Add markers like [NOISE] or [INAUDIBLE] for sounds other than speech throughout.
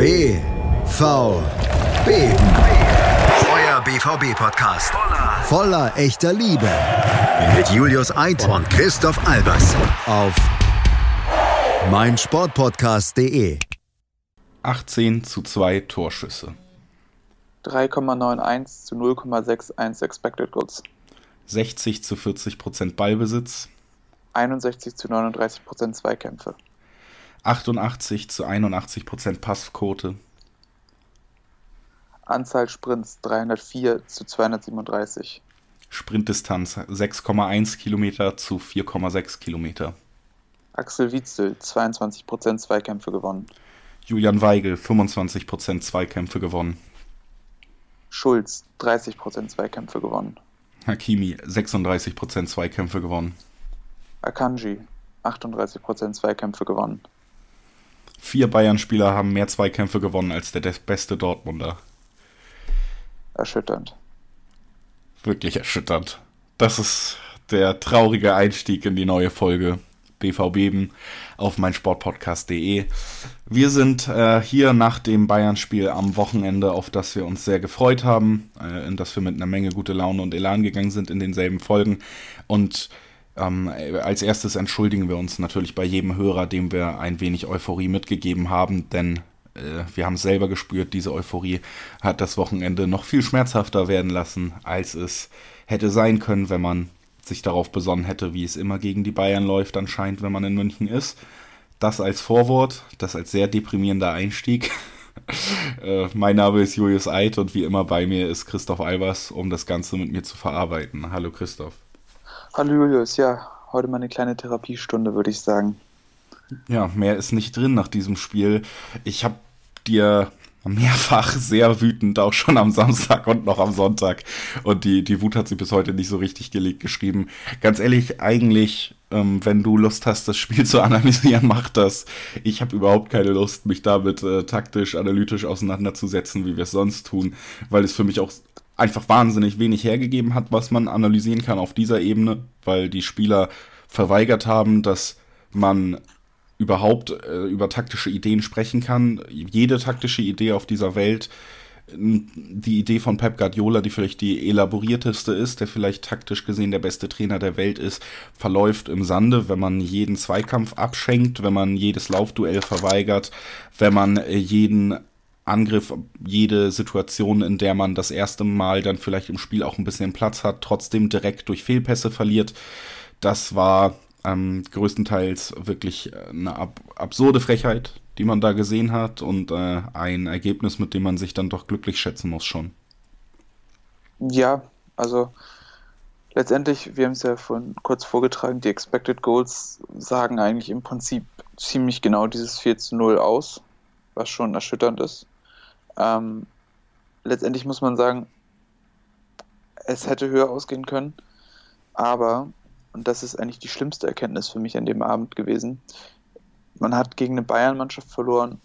BVB. Euer BVB-Podcast. Voller echter Liebe. Mit Julius Eid und Christoph Albers. Auf meinsportpodcast.de. 18 zu 2 Torschüsse. 3,91 zu 0,61 Expected Goals. 60 zu 40 Prozent Ballbesitz. 61 zu 39 Prozent Zweikämpfe. 88 zu 81 Prozent Passquote. Anzahl Sprints 304 zu 237. Sprintdistanz 6,1 Kilometer zu 4,6 Kilometer. Axel Witzel 22 Prozent Zweikämpfe gewonnen. Julian Weigel 25 Prozent Zweikämpfe gewonnen. Schulz 30 Prozent Zweikämpfe gewonnen. Hakimi 36 Prozent Zweikämpfe gewonnen. Akanji 38 Prozent Zweikämpfe gewonnen. Vier Bayern-Spieler haben mehr Zweikämpfe gewonnen als der beste Dortmunder. Erschütternd. Wirklich erschütternd. Das ist der traurige Einstieg in die neue Folge BVB auf meinsportpodcast.de. Wir sind äh, hier nach dem Bayern-Spiel am Wochenende, auf das wir uns sehr gefreut haben, äh, in das wir mit einer Menge gute Laune und Elan gegangen sind in denselben Folgen. Und ähm, als erstes entschuldigen wir uns natürlich bei jedem Hörer, dem wir ein wenig Euphorie mitgegeben haben, denn äh, wir haben es selber gespürt, diese Euphorie hat das Wochenende noch viel schmerzhafter werden lassen, als es hätte sein können, wenn man sich darauf besonnen hätte, wie es immer gegen die Bayern läuft, anscheinend, wenn man in München ist. Das als Vorwort, das als sehr deprimierender Einstieg. [LAUGHS] äh, mein Name ist Julius Eid und wie immer bei mir ist Christoph Albers, um das Ganze mit mir zu verarbeiten. Hallo Christoph. Hallo Julius, ja, heute mal eine kleine Therapiestunde, würde ich sagen. Ja, mehr ist nicht drin nach diesem Spiel. Ich habe dir mehrfach sehr wütend, auch schon am Samstag und noch am Sonntag. Und die, die Wut hat sie bis heute nicht so richtig gelegt geschrieben. Ganz ehrlich, eigentlich, ähm, wenn du Lust hast, das Spiel [LAUGHS] zu analysieren, mach das. Ich habe überhaupt keine Lust, mich damit äh, taktisch, analytisch auseinanderzusetzen, wie wir es sonst tun, weil es für mich auch einfach wahnsinnig wenig hergegeben hat, was man analysieren kann auf dieser Ebene, weil die Spieler verweigert haben, dass man überhaupt äh, über taktische Ideen sprechen kann. Jede taktische Idee auf dieser Welt, die Idee von Pep Guardiola, die vielleicht die elaborierteste ist, der vielleicht taktisch gesehen der beste Trainer der Welt ist, verläuft im Sande, wenn man jeden Zweikampf abschenkt, wenn man jedes Laufduell verweigert, wenn man äh, jeden Angriff, jede Situation, in der man das erste Mal dann vielleicht im Spiel auch ein bisschen Platz hat, trotzdem direkt durch Fehlpässe verliert. Das war ähm, größtenteils wirklich eine ab absurde Frechheit, die man da gesehen hat und äh, ein Ergebnis, mit dem man sich dann doch glücklich schätzen muss schon. Ja, also letztendlich, wir haben es ja vorhin kurz vorgetragen, die Expected Goals sagen eigentlich im Prinzip ziemlich genau dieses 4 zu 0 aus, was schon erschütternd ist. Ähm, letztendlich muss man sagen, es hätte höher ausgehen können, aber, und das ist eigentlich die schlimmste Erkenntnis für mich an dem Abend gewesen, man hat gegen eine Bayern-Mannschaft verloren,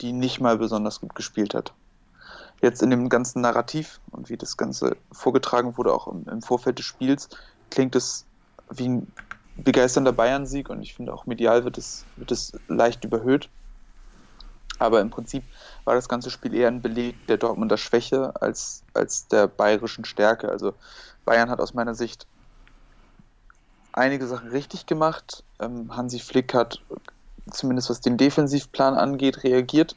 die nicht mal besonders gut gespielt hat. Jetzt in dem ganzen Narrativ und wie das Ganze vorgetragen wurde, auch im, im Vorfeld des Spiels, klingt es wie ein begeisternder Bayern-Sieg und ich finde auch medial wird es, wird es leicht überhöht. Aber im Prinzip war das ganze Spiel eher ein Beleg der Dortmunder Schwäche als, als der bayerischen Stärke. Also Bayern hat aus meiner Sicht einige Sachen richtig gemacht. Ähm, Hansi Flick hat zumindest was den Defensivplan angeht, reagiert.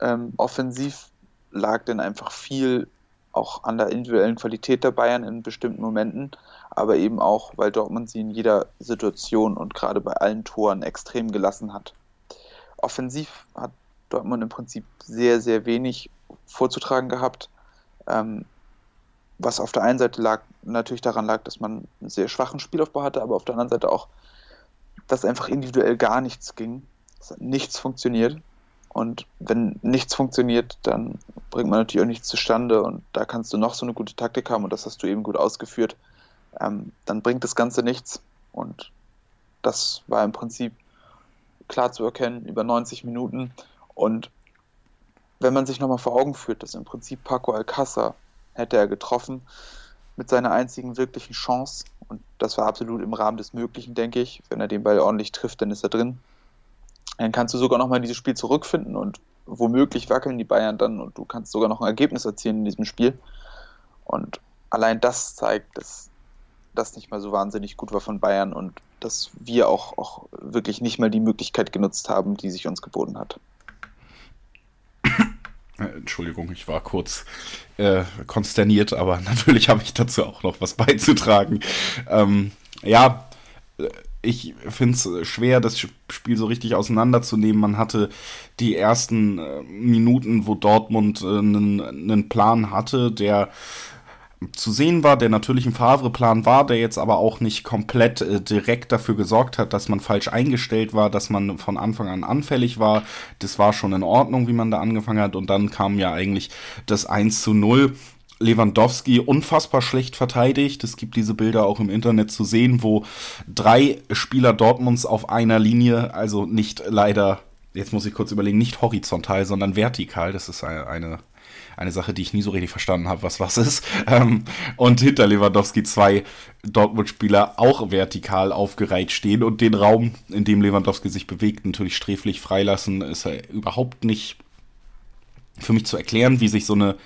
Ähm, offensiv lag dann einfach viel auch an der individuellen Qualität der Bayern in bestimmten Momenten, aber eben auch, weil Dortmund sie in jeder Situation und gerade bei allen Toren extrem gelassen hat. Offensiv hat Dortmund im Prinzip sehr, sehr wenig vorzutragen gehabt. Ähm, was auf der einen Seite lag, natürlich daran lag, dass man einen sehr schwachen Spielaufbau hatte, aber auf der anderen Seite auch, dass einfach individuell gar nichts ging. Dass nichts funktioniert. Und wenn nichts funktioniert, dann bringt man natürlich auch nichts zustande und da kannst du noch so eine gute Taktik haben und das hast du eben gut ausgeführt. Ähm, dann bringt das Ganze nichts. Und das war im Prinzip klar zu erkennen über 90 Minuten. Und wenn man sich nochmal vor Augen führt, dass im Prinzip Paco Alcázar hätte er getroffen mit seiner einzigen wirklichen Chance und das war absolut im Rahmen des Möglichen, denke ich. Wenn er den Ball ordentlich trifft, dann ist er drin. Dann kannst du sogar nochmal dieses Spiel zurückfinden und womöglich wackeln die Bayern dann und du kannst sogar noch ein Ergebnis erzielen in diesem Spiel. Und allein das zeigt, dass das nicht mal so wahnsinnig gut war von Bayern und dass wir auch, auch wirklich nicht mal die Möglichkeit genutzt haben, die sich uns geboten hat. Äh, Entschuldigung, ich war kurz äh, konsterniert, aber [LAUGHS] natürlich habe ich dazu auch noch was beizutragen. Ähm, ja, äh, ich finde es schwer, das Spiel so richtig auseinanderzunehmen. Man hatte die ersten äh, Minuten, wo Dortmund einen äh, Plan hatte, der zu sehen war, der natürlich ein Favre-Plan war, der jetzt aber auch nicht komplett äh, direkt dafür gesorgt hat, dass man falsch eingestellt war, dass man von Anfang an anfällig war. Das war schon in Ordnung, wie man da angefangen hat. Und dann kam ja eigentlich das 1 zu 0. Lewandowski unfassbar schlecht verteidigt. Es gibt diese Bilder auch im Internet zu sehen, wo drei Spieler Dortmunds auf einer Linie, also nicht leider, jetzt muss ich kurz überlegen, nicht horizontal, sondern vertikal. Das ist eine, eine eine Sache, die ich nie so richtig verstanden habe, was was ist. Ähm, und hinter Lewandowski zwei Dortmund-Spieler auch vertikal aufgereiht stehen und den Raum, in dem Lewandowski sich bewegt, natürlich sträflich freilassen, ist er überhaupt nicht für mich zu erklären, wie sich so eine,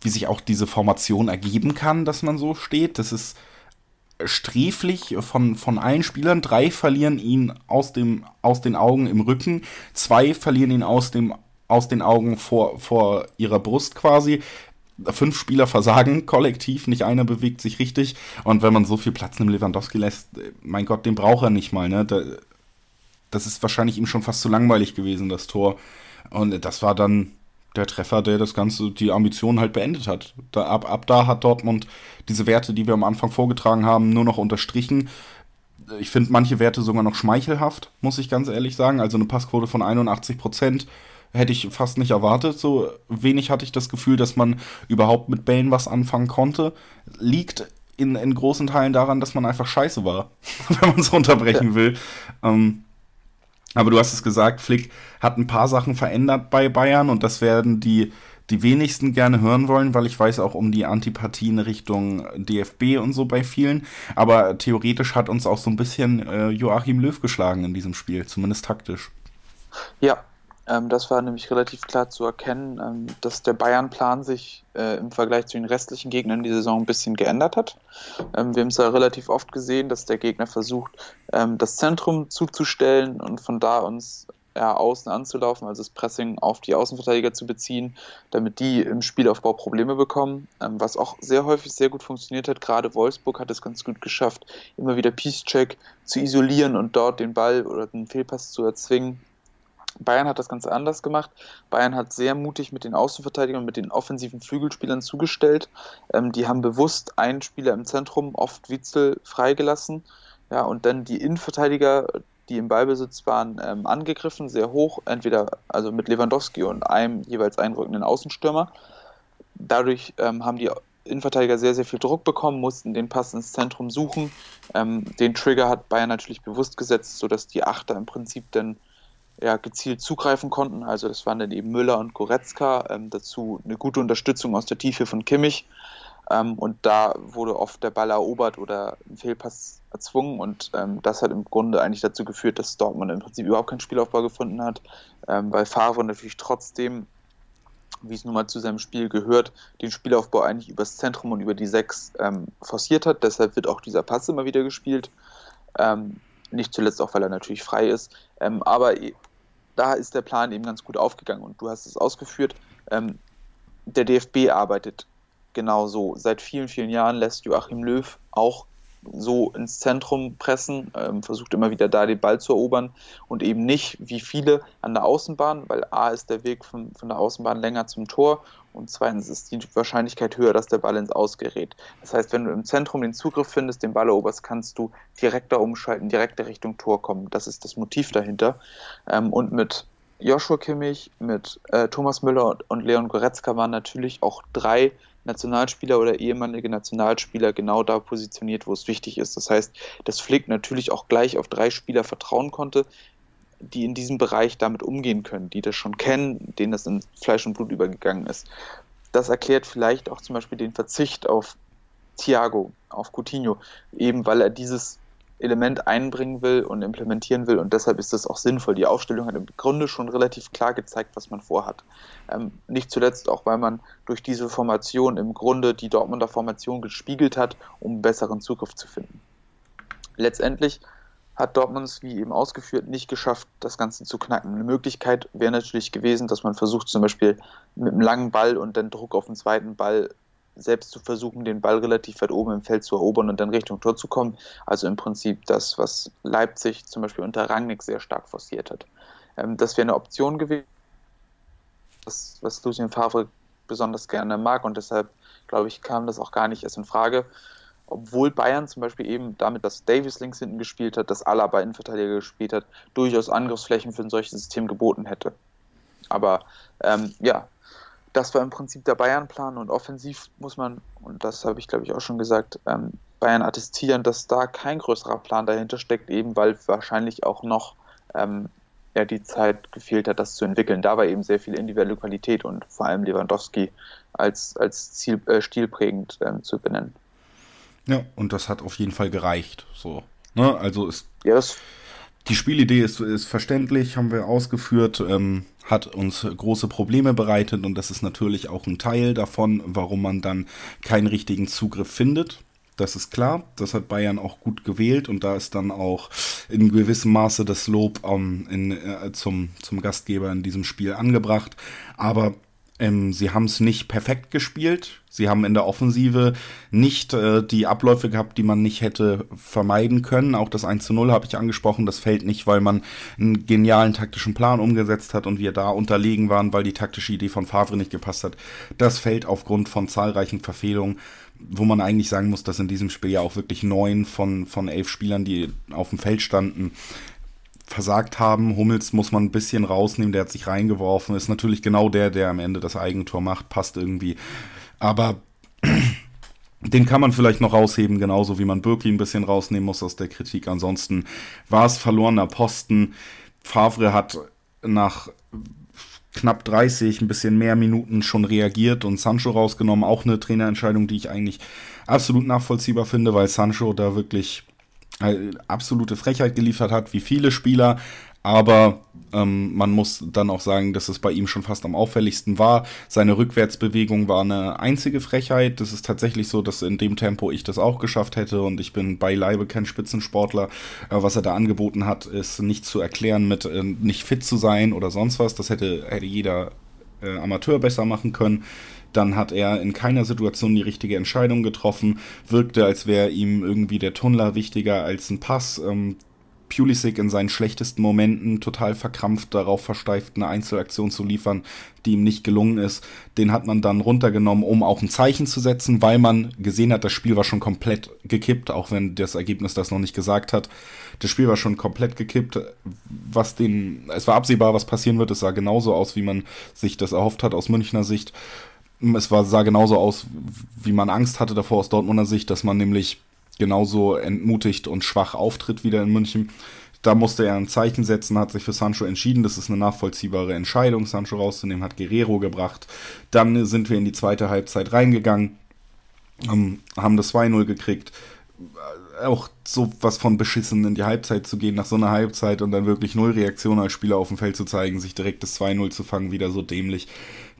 wie sich auch diese Formation ergeben kann, dass man so steht. Das ist sträflich von, von allen Spielern. Drei verlieren ihn aus, dem, aus den Augen im Rücken, zwei verlieren ihn aus dem aus den Augen vor, vor ihrer Brust quasi. Fünf Spieler versagen [LAUGHS] kollektiv, nicht einer bewegt sich richtig. Und wenn man so viel Platz einem Lewandowski lässt, mein Gott, den braucht er nicht mal. Ne? das ist wahrscheinlich ihm schon fast zu langweilig gewesen, das Tor. Und das war dann der Treffer, der das Ganze, die Ambition halt beendet hat. Da, ab, ab da hat Dortmund diese Werte, die wir am Anfang vorgetragen haben, nur noch unterstrichen. Ich finde manche Werte sogar noch schmeichelhaft, muss ich ganz ehrlich sagen. Also eine Passquote von 81 Prozent hätte ich fast nicht erwartet. So wenig hatte ich das Gefühl, dass man überhaupt mit Bällen was anfangen konnte. Liegt in, in großen Teilen daran, dass man einfach scheiße war, [LAUGHS] wenn man es runterbrechen ja. will. Ähm, aber du hast es gesagt, Flick hat ein paar Sachen verändert bei Bayern und das werden die, die wenigsten gerne hören wollen, weil ich weiß auch um die Antipathien Richtung DFB und so bei vielen. Aber theoretisch hat uns auch so ein bisschen äh, Joachim Löw geschlagen in diesem Spiel, zumindest taktisch. Ja, ähm, das war nämlich relativ klar zu erkennen, ähm, dass der Bayern-Plan sich äh, im Vergleich zu den restlichen Gegnern die Saison ein bisschen geändert hat. Ähm, wir haben es ja relativ oft gesehen, dass der Gegner versucht, ähm, das Zentrum zuzustellen und von da uns ja, außen anzulaufen, also das Pressing auf die Außenverteidiger zu beziehen, damit die im Spielaufbau Probleme bekommen, ähm, was auch sehr häufig sehr gut funktioniert hat. Gerade Wolfsburg hat es ganz gut geschafft, immer wieder Peace-Check zu isolieren und dort den Ball oder den Fehlpass zu erzwingen Bayern hat das Ganze anders gemacht. Bayern hat sehr mutig mit den Außenverteidigern und mit den offensiven Flügelspielern zugestellt. Ähm, die haben bewusst einen Spieler im Zentrum, oft Witzel, freigelassen. Ja, und dann die Innenverteidiger, die im Ballbesitz waren, ähm, angegriffen, sehr hoch, entweder also mit Lewandowski und einem jeweils einrückenden Außenstürmer. Dadurch ähm, haben die Innenverteidiger sehr, sehr viel Druck bekommen, mussten den Pass ins Zentrum suchen. Ähm, den Trigger hat Bayern natürlich bewusst gesetzt, sodass die Achter im Prinzip dann ja, gezielt zugreifen konnten. Also das waren dann eben Müller und Goretzka, ähm, dazu eine gute Unterstützung aus der Tiefe von Kimmich. Ähm, und da wurde oft der Ball erobert oder ein Fehlpass erzwungen und ähm, das hat im Grunde eigentlich dazu geführt, dass Dortmund im Prinzip überhaupt keinen Spielaufbau gefunden hat, ähm, weil Favre natürlich trotzdem, wie es nun mal zu seinem Spiel gehört, den Spielaufbau eigentlich übers Zentrum und über die Sechs ähm, forciert hat. Deshalb wird auch dieser Pass immer wieder gespielt. Ähm, nicht zuletzt auch, weil er natürlich frei ist. Ähm, aber da ist der Plan eben ganz gut aufgegangen und du hast es ausgeführt. Ähm, der DFB arbeitet genau so. Seit vielen, vielen Jahren lässt Joachim Löw auch so ins Zentrum pressen, ähm, versucht immer wieder da den Ball zu erobern und eben nicht wie viele an der Außenbahn, weil A ist der Weg von, von der Außenbahn länger zum Tor und zweitens ist die Wahrscheinlichkeit höher, dass der Ball ins Ausgerät. Das heißt, wenn du im Zentrum den Zugriff findest, den Ball eroberst, kannst du direkter umschalten, direkter Richtung Tor kommen. Das ist das Motiv dahinter. Ähm, und mit Joshua Kimmich, mit äh, Thomas Müller und Leon Goretzka waren natürlich auch drei Nationalspieler oder ehemalige Nationalspieler genau da positioniert, wo es wichtig ist. Das heißt, dass Flick natürlich auch gleich auf drei Spieler vertrauen konnte, die in diesem Bereich damit umgehen können, die das schon kennen, denen das in Fleisch und Blut übergegangen ist. Das erklärt vielleicht auch zum Beispiel den Verzicht auf Thiago, auf Coutinho, eben weil er dieses Element einbringen will und implementieren will und deshalb ist das auch sinnvoll. Die Aufstellung hat im Grunde schon relativ klar gezeigt, was man vorhat. Ähm, nicht zuletzt auch, weil man durch diese Formation im Grunde die Dortmunder Formation gespiegelt hat, um besseren Zugriff zu finden. Letztendlich hat Dortmund wie eben ausgeführt, nicht geschafft, das Ganze zu knacken. Eine Möglichkeit wäre natürlich gewesen, dass man versucht, zum Beispiel mit einem langen Ball und dann Druck auf den zweiten Ball selbst zu versuchen, den Ball relativ weit oben im Feld zu erobern und dann Richtung Tor zu kommen. Also im Prinzip das, was Leipzig zum Beispiel unter Rangnick sehr stark forciert hat. Ähm, das wäre eine Option gewesen, was, was Lucien Favre besonders gerne mag und deshalb, glaube ich, kam das auch gar nicht erst in Frage. Obwohl Bayern zum Beispiel eben damit, dass Davis links hinten gespielt hat, dass Alaba Innenverteidiger gespielt hat, durchaus Angriffsflächen für ein solches System geboten hätte. Aber ähm, ja, das war im Prinzip der Bayern-Plan und offensiv muss man, und das habe ich glaube ich auch schon gesagt, ähm, Bayern attestieren, dass da kein größerer Plan dahinter steckt, eben weil wahrscheinlich auch noch ähm, ja, die Zeit gefehlt hat, das zu entwickeln. Da war eben sehr viel individuelle Qualität und vor allem Lewandowski als, als Ziel, äh, stilprägend ähm, zu benennen. Ja, und das hat auf jeden Fall gereicht. So. Ne? Also ist. Das die Spielidee ist, ist verständlich, haben wir ausgeführt, ähm, hat uns große Probleme bereitet und das ist natürlich auch ein Teil davon, warum man dann keinen richtigen Zugriff findet. Das ist klar, das hat Bayern auch gut gewählt und da ist dann auch in gewissem Maße das Lob ähm, in, äh, zum, zum Gastgeber in diesem Spiel angebracht. Aber ähm, sie haben es nicht perfekt gespielt. Sie haben in der Offensive nicht äh, die Abläufe gehabt, die man nicht hätte vermeiden können. Auch das 1 zu 0 habe ich angesprochen. Das fällt nicht, weil man einen genialen taktischen Plan umgesetzt hat und wir da unterlegen waren, weil die taktische Idee von Favre nicht gepasst hat. Das fällt aufgrund von zahlreichen Verfehlungen, wo man eigentlich sagen muss, dass in diesem Spiel ja auch wirklich neun von, von elf Spielern, die auf dem Feld standen, versagt haben. Hummels muss man ein bisschen rausnehmen, der hat sich reingeworfen. Ist natürlich genau der, der am Ende das Eigentor macht, passt irgendwie. Aber [CLEARS THROAT] den kann man vielleicht noch rausheben, genauso wie man Birki ein bisschen rausnehmen muss aus der Kritik. Ansonsten war es verlorener Posten. Favre hat nach knapp 30, ein bisschen mehr Minuten schon reagiert und Sancho rausgenommen. Auch eine Trainerentscheidung, die ich eigentlich absolut nachvollziehbar finde, weil Sancho da wirklich absolute Frechheit geliefert hat, wie viele Spieler. Aber ähm, man muss dann auch sagen, dass es bei ihm schon fast am auffälligsten war. Seine Rückwärtsbewegung war eine einzige Frechheit. Das ist tatsächlich so, dass in dem Tempo ich das auch geschafft hätte und ich bin beileibe kein Spitzensportler. Äh, was er da angeboten hat, ist nicht zu erklären mit äh, nicht fit zu sein oder sonst was. Das hätte, hätte jeder äh, Amateur besser machen können. Dann hat er in keiner Situation die richtige Entscheidung getroffen, wirkte, als wäre ihm irgendwie der Tunnler wichtiger als ein Pass. Ähm, Pulisic in seinen schlechtesten Momenten total verkrampft darauf versteift, eine Einzelaktion zu liefern, die ihm nicht gelungen ist. Den hat man dann runtergenommen, um auch ein Zeichen zu setzen, weil man gesehen hat, das Spiel war schon komplett gekippt, auch wenn das Ergebnis das noch nicht gesagt hat. Das Spiel war schon komplett gekippt. Was den, es war absehbar, was passieren wird. Es sah genauso aus, wie man sich das erhofft hat aus Münchner Sicht es war, sah genauso aus, wie man Angst hatte davor aus Dortmunder Sicht, dass man nämlich genauso entmutigt und schwach auftritt wieder in München. Da musste er ein Zeichen setzen, hat sich für Sancho entschieden. Das ist eine nachvollziehbare Entscheidung, Sancho rauszunehmen, hat Guerrero gebracht. Dann sind wir in die zweite Halbzeit reingegangen, ähm, haben das 2-0 gekriegt. Auch so was von beschissen in die Halbzeit zu gehen, nach so einer Halbzeit und dann wirklich null Reaktion als Spieler auf dem Feld zu zeigen, sich direkt das 2-0 zu fangen, wieder so dämlich.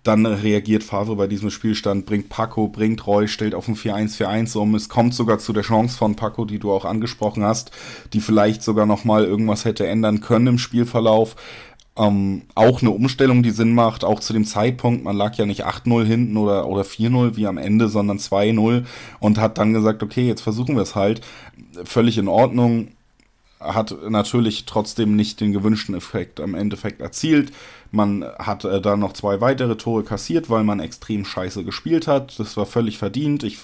Dann reagiert Favre bei diesem Spielstand, bringt Paco, bringt Roy, stellt auf ein 4-1-4-1 um. Es kommt sogar zu der Chance von Paco, die du auch angesprochen hast, die vielleicht sogar nochmal irgendwas hätte ändern können im Spielverlauf. Ähm, auch eine Umstellung, die Sinn macht, auch zu dem Zeitpunkt, man lag ja nicht 8-0 hinten oder, oder 4-0 wie am Ende, sondern 2-0 und hat dann gesagt, okay, jetzt versuchen wir es halt. Völlig in Ordnung, hat natürlich trotzdem nicht den gewünschten Effekt am Endeffekt erzielt. Man hat äh, dann noch zwei weitere Tore kassiert, weil man extrem scheiße gespielt hat. Das war völlig verdient. Ich,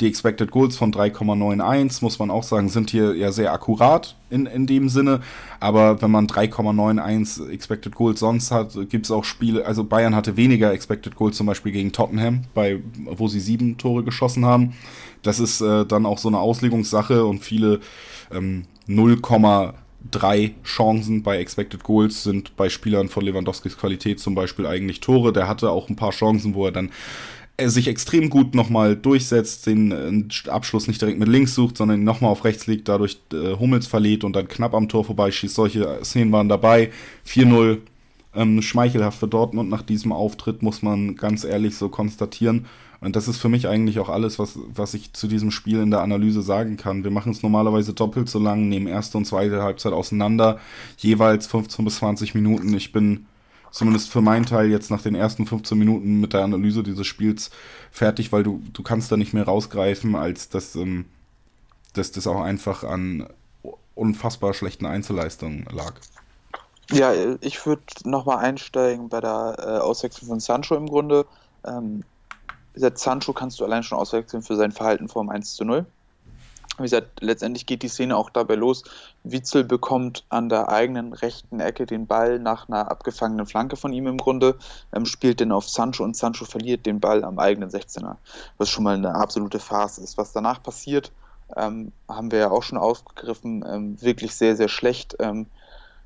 die Expected Goals von 3,91, muss man auch sagen, sind hier ja sehr akkurat in, in dem Sinne. Aber wenn man 3,91 Expected Goals sonst hat, gibt es auch Spiele, also Bayern hatte weniger Expected Goals zum Beispiel gegen Tottenham, bei, wo sie sieben Tore geschossen haben. Das ist äh, dann auch so eine Auslegungssache und viele ähm, 0, drei Chancen bei Expected Goals sind bei Spielern von Lewandowskis Qualität zum Beispiel eigentlich Tore. Der hatte auch ein paar Chancen, wo er dann er sich extrem gut nochmal durchsetzt, den äh, Abschluss nicht direkt mit links sucht, sondern nochmal auf rechts liegt, dadurch äh, Hummels verliert und dann knapp am Tor vorbeischießt. Solche Szenen waren dabei. 4-0, ähm, schmeichelhaft für Dortmund nach diesem Auftritt, muss man ganz ehrlich so konstatieren. Und das ist für mich eigentlich auch alles, was, was ich zu diesem Spiel in der Analyse sagen kann. Wir machen es normalerweise doppelt so lang, nehmen erste und zweite Halbzeit auseinander, jeweils 15 bis 20 Minuten. Ich bin zumindest für meinen Teil jetzt nach den ersten 15 Minuten mit der Analyse dieses Spiels fertig, weil du, du kannst da nicht mehr rausgreifen, als dass, ähm, dass das auch einfach an unfassbar schlechten Einzelleistungen lag. Ja, ich würde nochmal einsteigen bei der äh, Auswechslung von Sancho im Grunde. Ähm, wie gesagt, Sancho kannst du allein schon auswechseln für sein Verhalten vor dem 1 zu 0 wie gesagt, letztendlich geht die Szene auch dabei los. Witzel bekommt an der eigenen rechten Ecke den Ball nach einer abgefangenen Flanke von ihm im Grunde, ähm, spielt den auf Sancho und Sancho verliert den Ball am eigenen 16er, was schon mal eine absolute Farce ist. Was danach passiert, ähm, haben wir ja auch schon aufgegriffen, ähm, wirklich sehr, sehr schlecht. Ähm,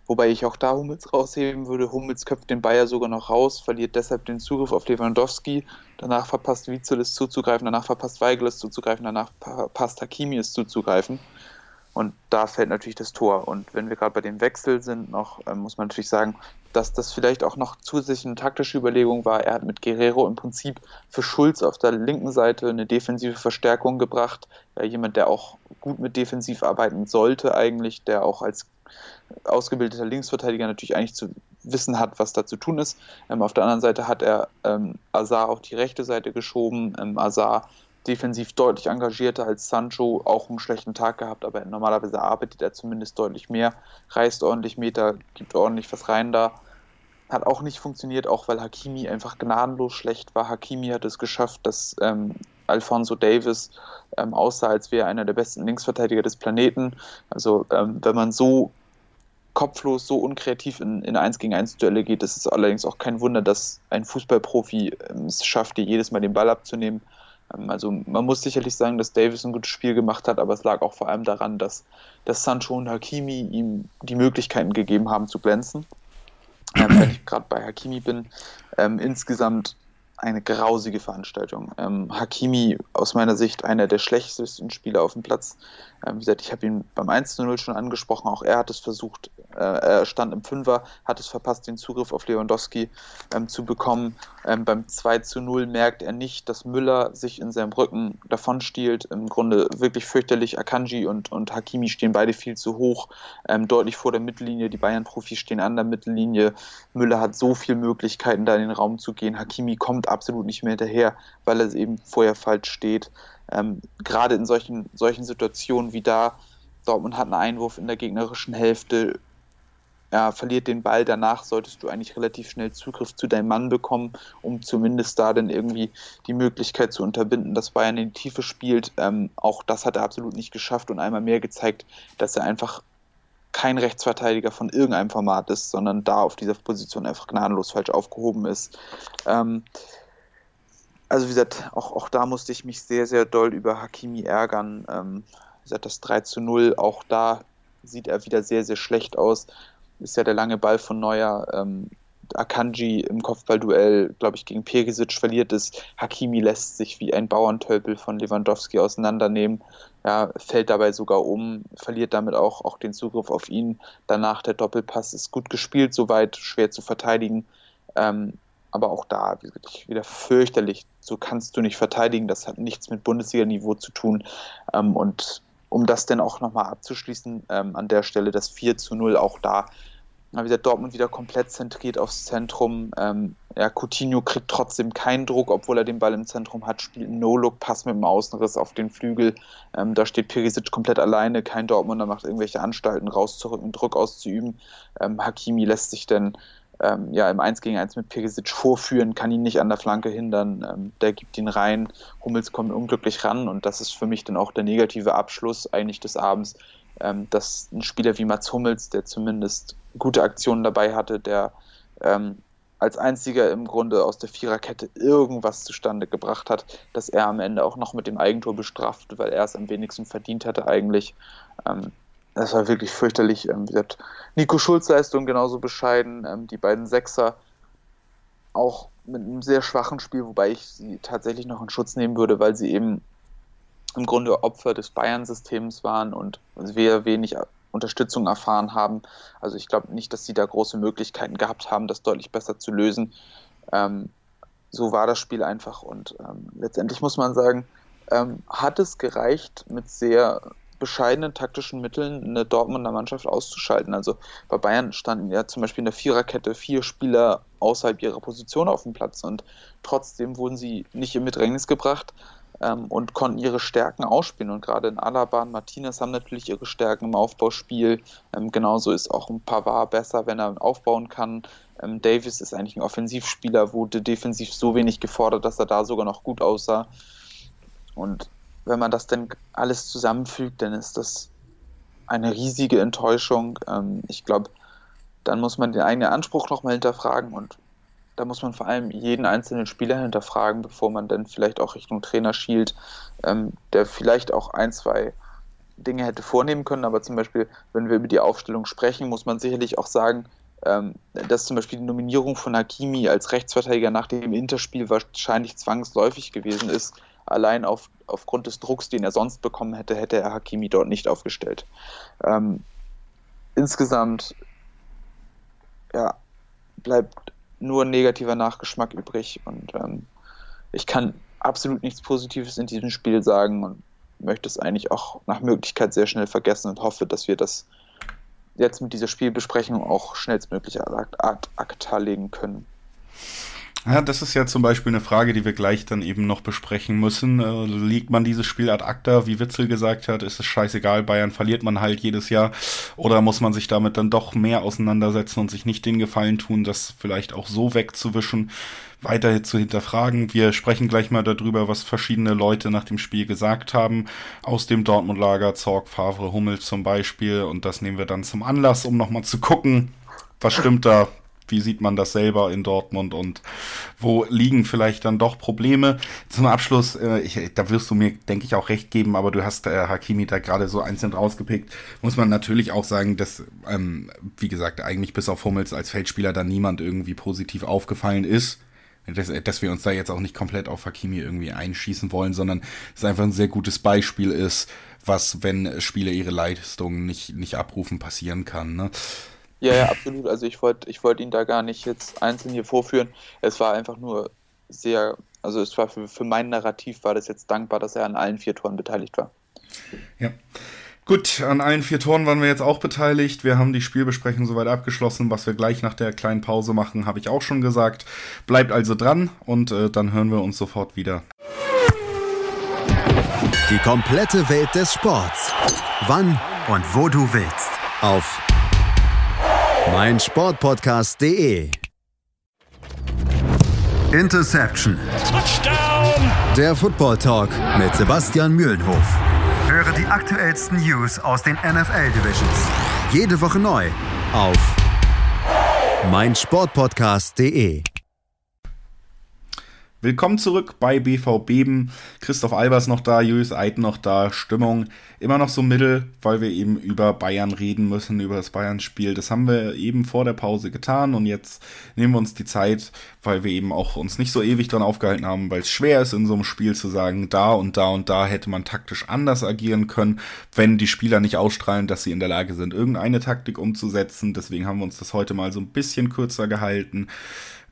Wobei ich auch da Hummels rausheben würde. Hummels köpft den Bayer sogar noch raus, verliert deshalb den Zugriff auf Lewandowski. Danach verpasst Witzel es zuzugreifen, danach verpasst Weigel es zuzugreifen, danach verpasst Hakimi es zuzugreifen. Und da fällt natürlich das Tor. Und wenn wir gerade bei dem Wechsel sind, noch äh, muss man natürlich sagen, dass das vielleicht auch noch zusätzlich eine taktische Überlegung war. Er hat mit Guerrero im Prinzip für Schulz auf der linken Seite eine defensive Verstärkung gebracht. Äh, jemand, der auch gut mit defensiv arbeiten sollte eigentlich, der auch als ausgebildeter Linksverteidiger natürlich eigentlich zu wissen hat, was da zu tun ist. Ähm, auf der anderen Seite hat er ähm, Azar auf die rechte Seite geschoben. Ähm, Azar defensiv deutlich engagierter als Sancho, auch einen schlechten Tag gehabt, aber normalerweise arbeitet er zumindest deutlich mehr, reißt ordentlich Meter, gibt ordentlich was rein da. Hat auch nicht funktioniert, auch weil Hakimi einfach gnadenlos schlecht war. Hakimi hat es geschafft, dass ähm, Alfonso Davis ähm, aussah, als wäre einer der besten Linksverteidiger des Planeten. Also ähm, wenn man so kopflos, so unkreativ in, in 1 gegen 1 Duelle geht, ist es allerdings auch kein Wunder, dass ein Fußballprofi ähm, es schafft, dir jedes Mal den Ball abzunehmen. Ähm, also man muss sicherlich sagen, dass Davis ein gutes Spiel gemacht hat, aber es lag auch vor allem daran, dass, dass Sancho und Hakimi ihm die Möglichkeiten gegeben haben zu glänzen. Ähm, wenn ich gerade bei Hakimi bin, ähm, insgesamt eine grausige Veranstaltung. Ähm, Hakimi aus meiner Sicht einer der schlechtesten Spieler auf dem Platz. Ähm, wie gesagt, ich habe ihn beim 1 0 schon angesprochen, auch er hat es versucht, äh, er stand im Fünfer, hat es verpasst, den Zugriff auf Lewandowski ähm, zu bekommen. Ähm, beim 2 zu 0 merkt er nicht, dass Müller sich in seinem Rücken davonstiehlt. Im Grunde wirklich fürchterlich. Akanji und, und Hakimi stehen beide viel zu hoch, ähm, deutlich vor der Mittellinie. Die Bayern-Profis stehen an der Mittellinie. Müller hat so viele Möglichkeiten, da in den Raum zu gehen. Hakimi kommt absolut nicht mehr hinterher, weil er eben vorher falsch steht. Ähm, gerade in solchen, solchen Situationen wie da, Dortmund hat einen Einwurf in der gegnerischen Hälfte, ja, verliert den Ball, danach solltest du eigentlich relativ schnell Zugriff zu deinem Mann bekommen, um zumindest da dann irgendwie die Möglichkeit zu unterbinden, dass Bayern in die Tiefe spielt. Ähm, auch das hat er absolut nicht geschafft und einmal mehr gezeigt, dass er einfach kein Rechtsverteidiger von irgendeinem Format ist, sondern da auf dieser Position einfach gnadenlos falsch aufgehoben ist. Ähm, also wie gesagt, auch, auch da musste ich mich sehr, sehr doll über Hakimi ärgern. Ähm, wie gesagt, das 3 zu 0, auch da sieht er wieder sehr, sehr schlecht aus. Ist ja der lange Ball von Neuer. Ähm, Akanji im Kopfballduell, glaube ich, gegen Perisic verliert es. Hakimi lässt sich wie ein Bauerntölpel von Lewandowski auseinandernehmen. Ja, fällt dabei sogar um, verliert damit auch, auch den Zugriff auf ihn. Danach der Doppelpass ist gut gespielt, soweit schwer zu verteidigen. Ähm, aber auch da wieder fürchterlich. So kannst du nicht verteidigen. Das hat nichts mit Bundesliga-Niveau zu tun. Ähm, und um das dann auch nochmal abzuschließen, ähm, an der Stelle das 4 zu 0 auch da. Wie gesagt, Dortmund wieder komplett zentriert aufs Zentrum. Ähm, ja, Coutinho kriegt trotzdem keinen Druck, obwohl er den Ball im Zentrum hat, spielt einen No-Look-Pass mit dem Außenriss auf den Flügel. Ähm, da steht Perisic komplett alleine, kein Dortmunder macht irgendwelche Anstalten rauszurücken, Druck auszuüben. Ähm, Hakimi lässt sich dann ähm, ja, im 1 gegen 1 mit Perisic vorführen, kann ihn nicht an der Flanke hindern, ähm, der gibt ihn rein, Hummels kommt unglücklich ran und das ist für mich dann auch der negative Abschluss eigentlich des Abends, ähm, dass ein Spieler wie Mats Hummels, der zumindest gute Aktionen dabei hatte, der ähm, als einziger im Grunde aus der Viererkette irgendwas zustande gebracht hat, dass er am Ende auch noch mit dem Eigentor bestraft, weil er es am wenigsten verdient hatte eigentlich. Das war wirklich fürchterlich. Ähm, Nico Schulz Leistung genauso bescheiden. Ähm, die beiden Sechser auch mit einem sehr schwachen Spiel, wobei ich sie tatsächlich noch in Schutz nehmen würde, weil sie eben im Grunde Opfer des Bayern-Systems waren und sehr wenig Unterstützung erfahren haben. Also ich glaube nicht, dass sie da große Möglichkeiten gehabt haben, das deutlich besser zu lösen. Ähm, so war das Spiel einfach und ähm, letztendlich muss man sagen, ähm, hat es gereicht, mit sehr bescheidenen taktischen Mitteln eine Dortmunder Mannschaft auszuschalten. Also bei Bayern standen ja zum Beispiel in der Viererkette vier Spieler außerhalb ihrer Position auf dem Platz und trotzdem wurden sie nicht in Bedrängnis gebracht ähm, und konnten ihre Stärken ausspielen. Und gerade in Alaba und Martinez haben natürlich ihre Stärken im Aufbauspiel. Ähm, genauso ist auch ein Pavard besser, wenn er aufbauen kann. Ähm, Davis ist eigentlich ein Offensivspieler, wurde defensiv so wenig gefordert, dass er da sogar noch gut aussah. Und wenn man das dann alles zusammenfügt, dann ist das eine riesige Enttäuschung. Ähm, ich glaube, dann muss man den eigenen Anspruch nochmal hinterfragen und da muss man vor allem jeden einzelnen Spieler hinterfragen, bevor man dann vielleicht auch Richtung Trainer schielt, ähm, der vielleicht auch ein, zwei Dinge hätte vornehmen können. Aber zum Beispiel, wenn wir über die Aufstellung sprechen, muss man sicherlich auch sagen, ähm, dass zum Beispiel die Nominierung von Hakimi als Rechtsverteidiger nach dem Interspiel wahrscheinlich zwangsläufig gewesen ist. Allein auf, aufgrund des Drucks, den er sonst bekommen hätte, hätte er Hakimi dort nicht aufgestellt. Ähm, insgesamt ja, bleibt nur ein negativer Nachgeschmack übrig. Und ähm, ich kann absolut nichts Positives in diesem Spiel sagen und möchte es eigentlich auch nach Möglichkeit sehr schnell vergessen und hoffe, dass wir das jetzt mit dieser Spielbesprechung auch schnellstmöglich ad acta legen können. Ja, das ist ja zum Beispiel eine Frage, die wir gleich dann eben noch besprechen müssen. Äh, legt man dieses Spiel ad acta, wie Witzel gesagt hat, ist es scheißegal, Bayern verliert man halt jedes Jahr. Oder muss man sich damit dann doch mehr auseinandersetzen und sich nicht den Gefallen tun, das vielleicht auch so wegzuwischen, weiter zu hinterfragen. Wir sprechen gleich mal darüber, was verschiedene Leute nach dem Spiel gesagt haben. Aus dem Dortmund-Lager, Zorg, Favre, Hummel zum Beispiel. Und das nehmen wir dann zum Anlass, um nochmal zu gucken, was stimmt da, wie sieht man das selber in Dortmund und wo liegen vielleicht dann doch Probleme? Zum Abschluss, äh, ich, da wirst du mir, denke ich, auch recht geben, aber du hast äh, Hakimi da gerade so einzeln rausgepickt. Muss man natürlich auch sagen, dass, ähm, wie gesagt, eigentlich bis auf Hummels als Feldspieler da niemand irgendwie positiv aufgefallen ist. Dass, dass wir uns da jetzt auch nicht komplett auf Hakimi irgendwie einschießen wollen, sondern es einfach ein sehr gutes Beispiel ist, was, wenn Spieler ihre Leistungen nicht, nicht abrufen, passieren kann. Ne? Ja, ja, absolut. Also ich wollte ich wollt ihn da gar nicht jetzt einzeln hier vorführen. Es war einfach nur sehr, also es war für, für mein Narrativ war das jetzt dankbar, dass er an allen vier Toren beteiligt war. Ja. Gut, an allen vier Toren waren wir jetzt auch beteiligt. Wir haben die Spielbesprechung soweit abgeschlossen. Was wir gleich nach der kleinen Pause machen, habe ich auch schon gesagt. Bleibt also dran und äh, dann hören wir uns sofort wieder. Die komplette Welt des Sports. Wann und wo du willst. Auf mein Sportpodcast.de. Interception. Touchdown. Der Football Talk mit Sebastian Mühlenhof. Höre die aktuellsten News aus den NFL Divisions. Jede Woche neu auf mein Sportpodcast.de. Willkommen zurück bei BV Beben. Christoph Albers noch da, Julius Eid noch da. Stimmung immer noch so mittel, weil wir eben über Bayern reden müssen, über das Bayern-Spiel. Das haben wir eben vor der Pause getan und jetzt nehmen wir uns die Zeit, weil wir eben auch uns nicht so ewig dran aufgehalten haben, weil es schwer ist in so einem Spiel zu sagen, da und da und da hätte man taktisch anders agieren können, wenn die Spieler nicht ausstrahlen, dass sie in der Lage sind, irgendeine Taktik umzusetzen. Deswegen haben wir uns das heute mal so ein bisschen kürzer gehalten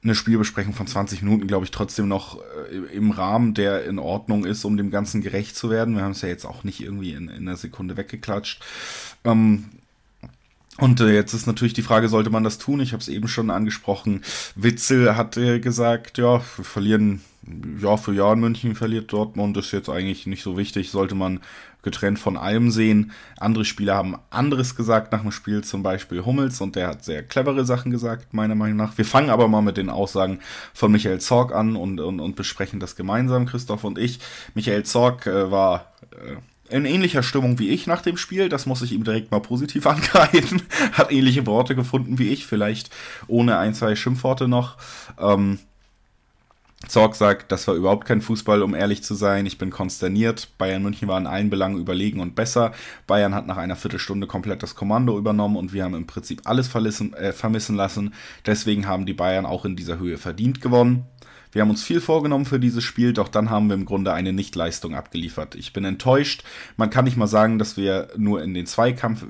eine Spielbesprechung von 20 Minuten, glaube ich, trotzdem noch äh, im Rahmen, der in Ordnung ist, um dem Ganzen gerecht zu werden. Wir haben es ja jetzt auch nicht irgendwie in, in einer Sekunde weggeklatscht. Ähm, und äh, jetzt ist natürlich die Frage, sollte man das tun? Ich habe es eben schon angesprochen. Witzel hat äh, gesagt, ja, wir verlieren Jahr für Jahr in München, verliert Dortmund, ist jetzt eigentlich nicht so wichtig, sollte man getrennt von allem sehen. Andere Spieler haben anderes gesagt nach dem Spiel, zum Beispiel Hummels, und der hat sehr clevere Sachen gesagt, meiner Meinung nach. Wir fangen aber mal mit den Aussagen von Michael Zorg an und, und, und besprechen das gemeinsam, Christoph und ich. Michael Zorg äh, war äh, in ähnlicher Stimmung wie ich nach dem Spiel, das muss ich ihm direkt mal positiv [LAUGHS] angreifen. hat ähnliche Worte gefunden wie ich, vielleicht ohne ein, zwei Schimpfworte noch. Ähm, Zorg sagt, das war überhaupt kein Fußball, um ehrlich zu sein. Ich bin konsterniert. Bayern München war in allen Belangen überlegen und besser. Bayern hat nach einer Viertelstunde komplett das Kommando übernommen und wir haben im Prinzip alles äh, vermissen lassen. Deswegen haben die Bayern auch in dieser Höhe verdient gewonnen. Wir haben uns viel vorgenommen für dieses Spiel, doch dann haben wir im Grunde eine Nichtleistung abgeliefert. Ich bin enttäuscht. Man kann nicht mal sagen, dass wir nur in den Zweikampf,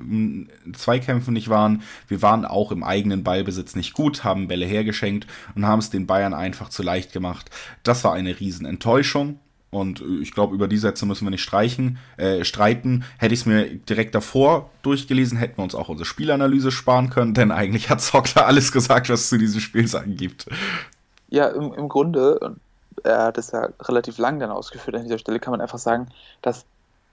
Zweikämpfen nicht waren. Wir waren auch im eigenen Ballbesitz nicht gut, haben Bälle hergeschenkt und haben es den Bayern einfach zu leicht gemacht. Das war eine Riesenenttäuschung. Und ich glaube, über die Sätze müssen wir nicht streichen, äh, streiten. Hätte ich es mir direkt davor durchgelesen, hätten wir uns auch unsere Spielanalyse sparen können, denn eigentlich hat Zockler [LAUGHS] alles gesagt, was es zu diesem Spiel sagen gibt. Ja, im, im Grunde, er hat es ja relativ lang dann ausgeführt an dieser Stelle, kann man einfach sagen, dass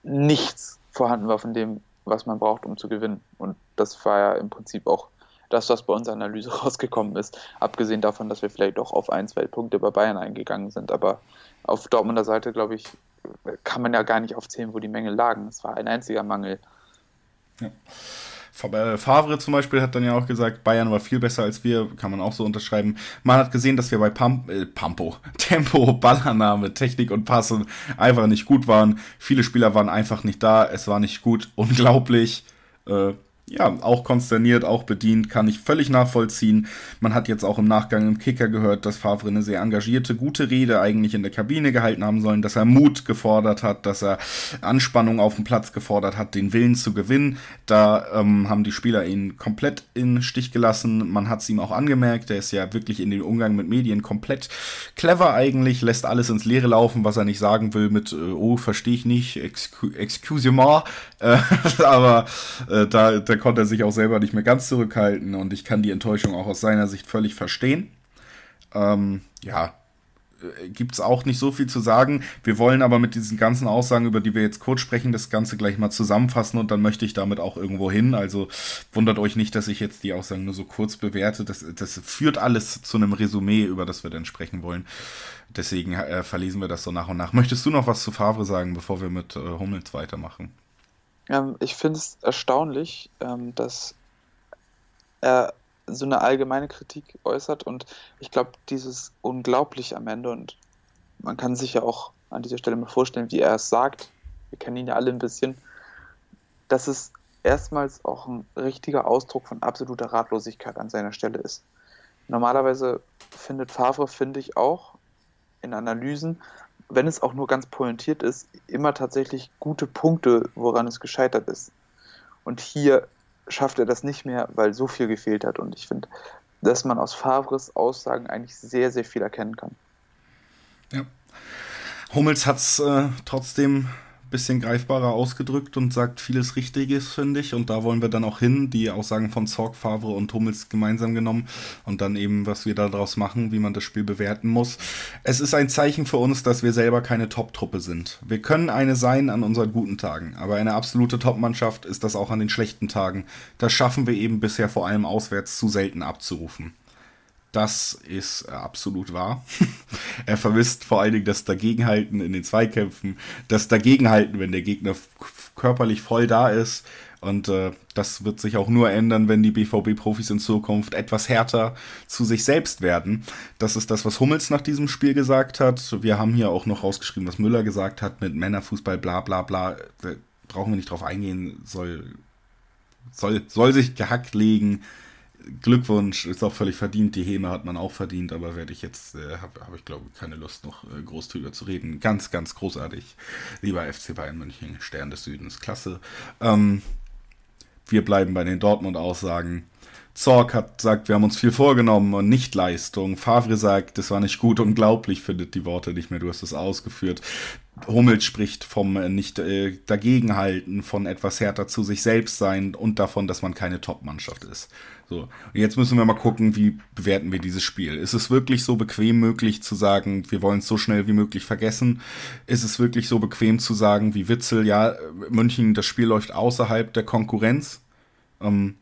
nichts vorhanden war von dem, was man braucht, um zu gewinnen. Und das war ja im Prinzip auch das, was bei unserer Analyse [LAUGHS] rausgekommen ist. Abgesehen davon, dass wir vielleicht doch auf ein, zwei Punkte bei Bayern eingegangen sind. Aber auf Dortmunder Seite, glaube ich, kann man ja gar nicht aufzählen, wo die Mängel lagen. Es war ein einziger Mangel. Ja. Äh, Favre zum Beispiel hat dann ja auch gesagt, Bayern war viel besser als wir, kann man auch so unterschreiben. Man hat gesehen, dass wir bei Pump, äh, Pampo, [LAUGHS] Tempo, Ballannahme, Technik und Passen einfach nicht gut waren. Viele Spieler waren einfach nicht da, es war nicht gut, [LAUGHS] unglaublich. Äh, ja, auch konsterniert, auch bedient, kann ich völlig nachvollziehen. Man hat jetzt auch im Nachgang im Kicker gehört, dass Favre eine sehr engagierte, gute Rede eigentlich in der Kabine gehalten haben sollen, dass er Mut gefordert hat, dass er Anspannung auf dem Platz gefordert hat, den Willen zu gewinnen. Da ähm, haben die Spieler ihn komplett in Stich gelassen. Man hat es ihm auch angemerkt, er ist ja wirklich in den Umgang mit Medien komplett clever eigentlich, lässt alles ins Leere laufen, was er nicht sagen will mit, äh, oh, verstehe ich nicht, excuse-moi, [LAUGHS] äh, aber äh, da, da konnte er sich auch selber nicht mehr ganz zurückhalten und ich kann die Enttäuschung auch aus seiner Sicht völlig verstehen. Ähm, ja, äh, gibt es auch nicht so viel zu sagen. Wir wollen aber mit diesen ganzen Aussagen, über die wir jetzt kurz sprechen, das Ganze gleich mal zusammenfassen und dann möchte ich damit auch irgendwo hin. Also wundert euch nicht, dass ich jetzt die Aussagen nur so kurz bewerte. Das, das führt alles zu einem Resümee, über das wir dann sprechen wollen. Deswegen äh, verlesen wir das so nach und nach. Möchtest du noch was zu Favre sagen, bevor wir mit äh, Hummels weitermachen? Ähm, ich finde es erstaunlich, ähm, dass er so eine allgemeine Kritik äußert und ich glaube, dieses unglaublich am Ende und man kann sich ja auch an dieser Stelle mal vorstellen, wie er es sagt. Wir kennen ihn ja alle ein bisschen. Dass es erstmals auch ein richtiger Ausdruck von absoluter Ratlosigkeit an seiner Stelle ist. Normalerweise findet Favre, finde ich auch, in Analysen wenn es auch nur ganz pointiert ist, immer tatsächlich gute Punkte, woran es gescheitert ist. Und hier schafft er das nicht mehr, weil so viel gefehlt hat. Und ich finde, dass man aus Favres Aussagen eigentlich sehr, sehr viel erkennen kann. Ja. Hummels hat es äh, trotzdem bisschen greifbarer ausgedrückt und sagt vieles Richtiges, finde ich. Und da wollen wir dann auch hin, die Aussagen von Zorg, Favre und Hummels gemeinsam genommen und dann eben, was wir daraus machen, wie man das Spiel bewerten muss. Es ist ein Zeichen für uns, dass wir selber keine Top-Truppe sind. Wir können eine sein an unseren guten Tagen, aber eine absolute Top-Mannschaft ist das auch an den schlechten Tagen. Das schaffen wir eben bisher vor allem auswärts zu selten abzurufen. Das ist äh, absolut wahr. [LAUGHS] er vermisst vor allen Dingen das Dagegenhalten in den Zweikämpfen, das Dagegenhalten, wenn der Gegner körperlich voll da ist. Und äh, das wird sich auch nur ändern, wenn die BVB-Profis in Zukunft etwas härter zu sich selbst werden. Das ist das, was Hummels nach diesem Spiel gesagt hat. Wir haben hier auch noch rausgeschrieben, was Müller gesagt hat mit Männerfußball, bla bla bla. Da brauchen wir nicht drauf eingehen, soll, soll, soll sich gehackt legen Glückwunsch, ist auch völlig verdient. Die Häme hat man auch verdient, aber werde ich jetzt, äh, habe hab ich glaube keine Lust noch äh, groß drüber zu reden. Ganz, ganz großartig. Lieber FC Bayern München, Stern des Südens, klasse. Ähm, wir bleiben bei den Dortmund-Aussagen. Zorg hat sagt, wir haben uns viel vorgenommen und nicht Leistung. Favre sagt, das war nicht gut, unglaublich, findet die Worte nicht mehr, du hast es ausgeführt. Hummels spricht vom äh, nicht äh, dagegenhalten, von etwas härter zu sich selbst sein und davon, dass man keine Top-Mannschaft ist. So, und jetzt müssen wir mal gucken, wie bewerten wir dieses Spiel. Ist es wirklich so bequem möglich zu sagen, wir wollen es so schnell wie möglich vergessen? Ist es wirklich so bequem zu sagen, wie Witzel, ja, München, das Spiel läuft außerhalb der Konkurrenz? Ähm,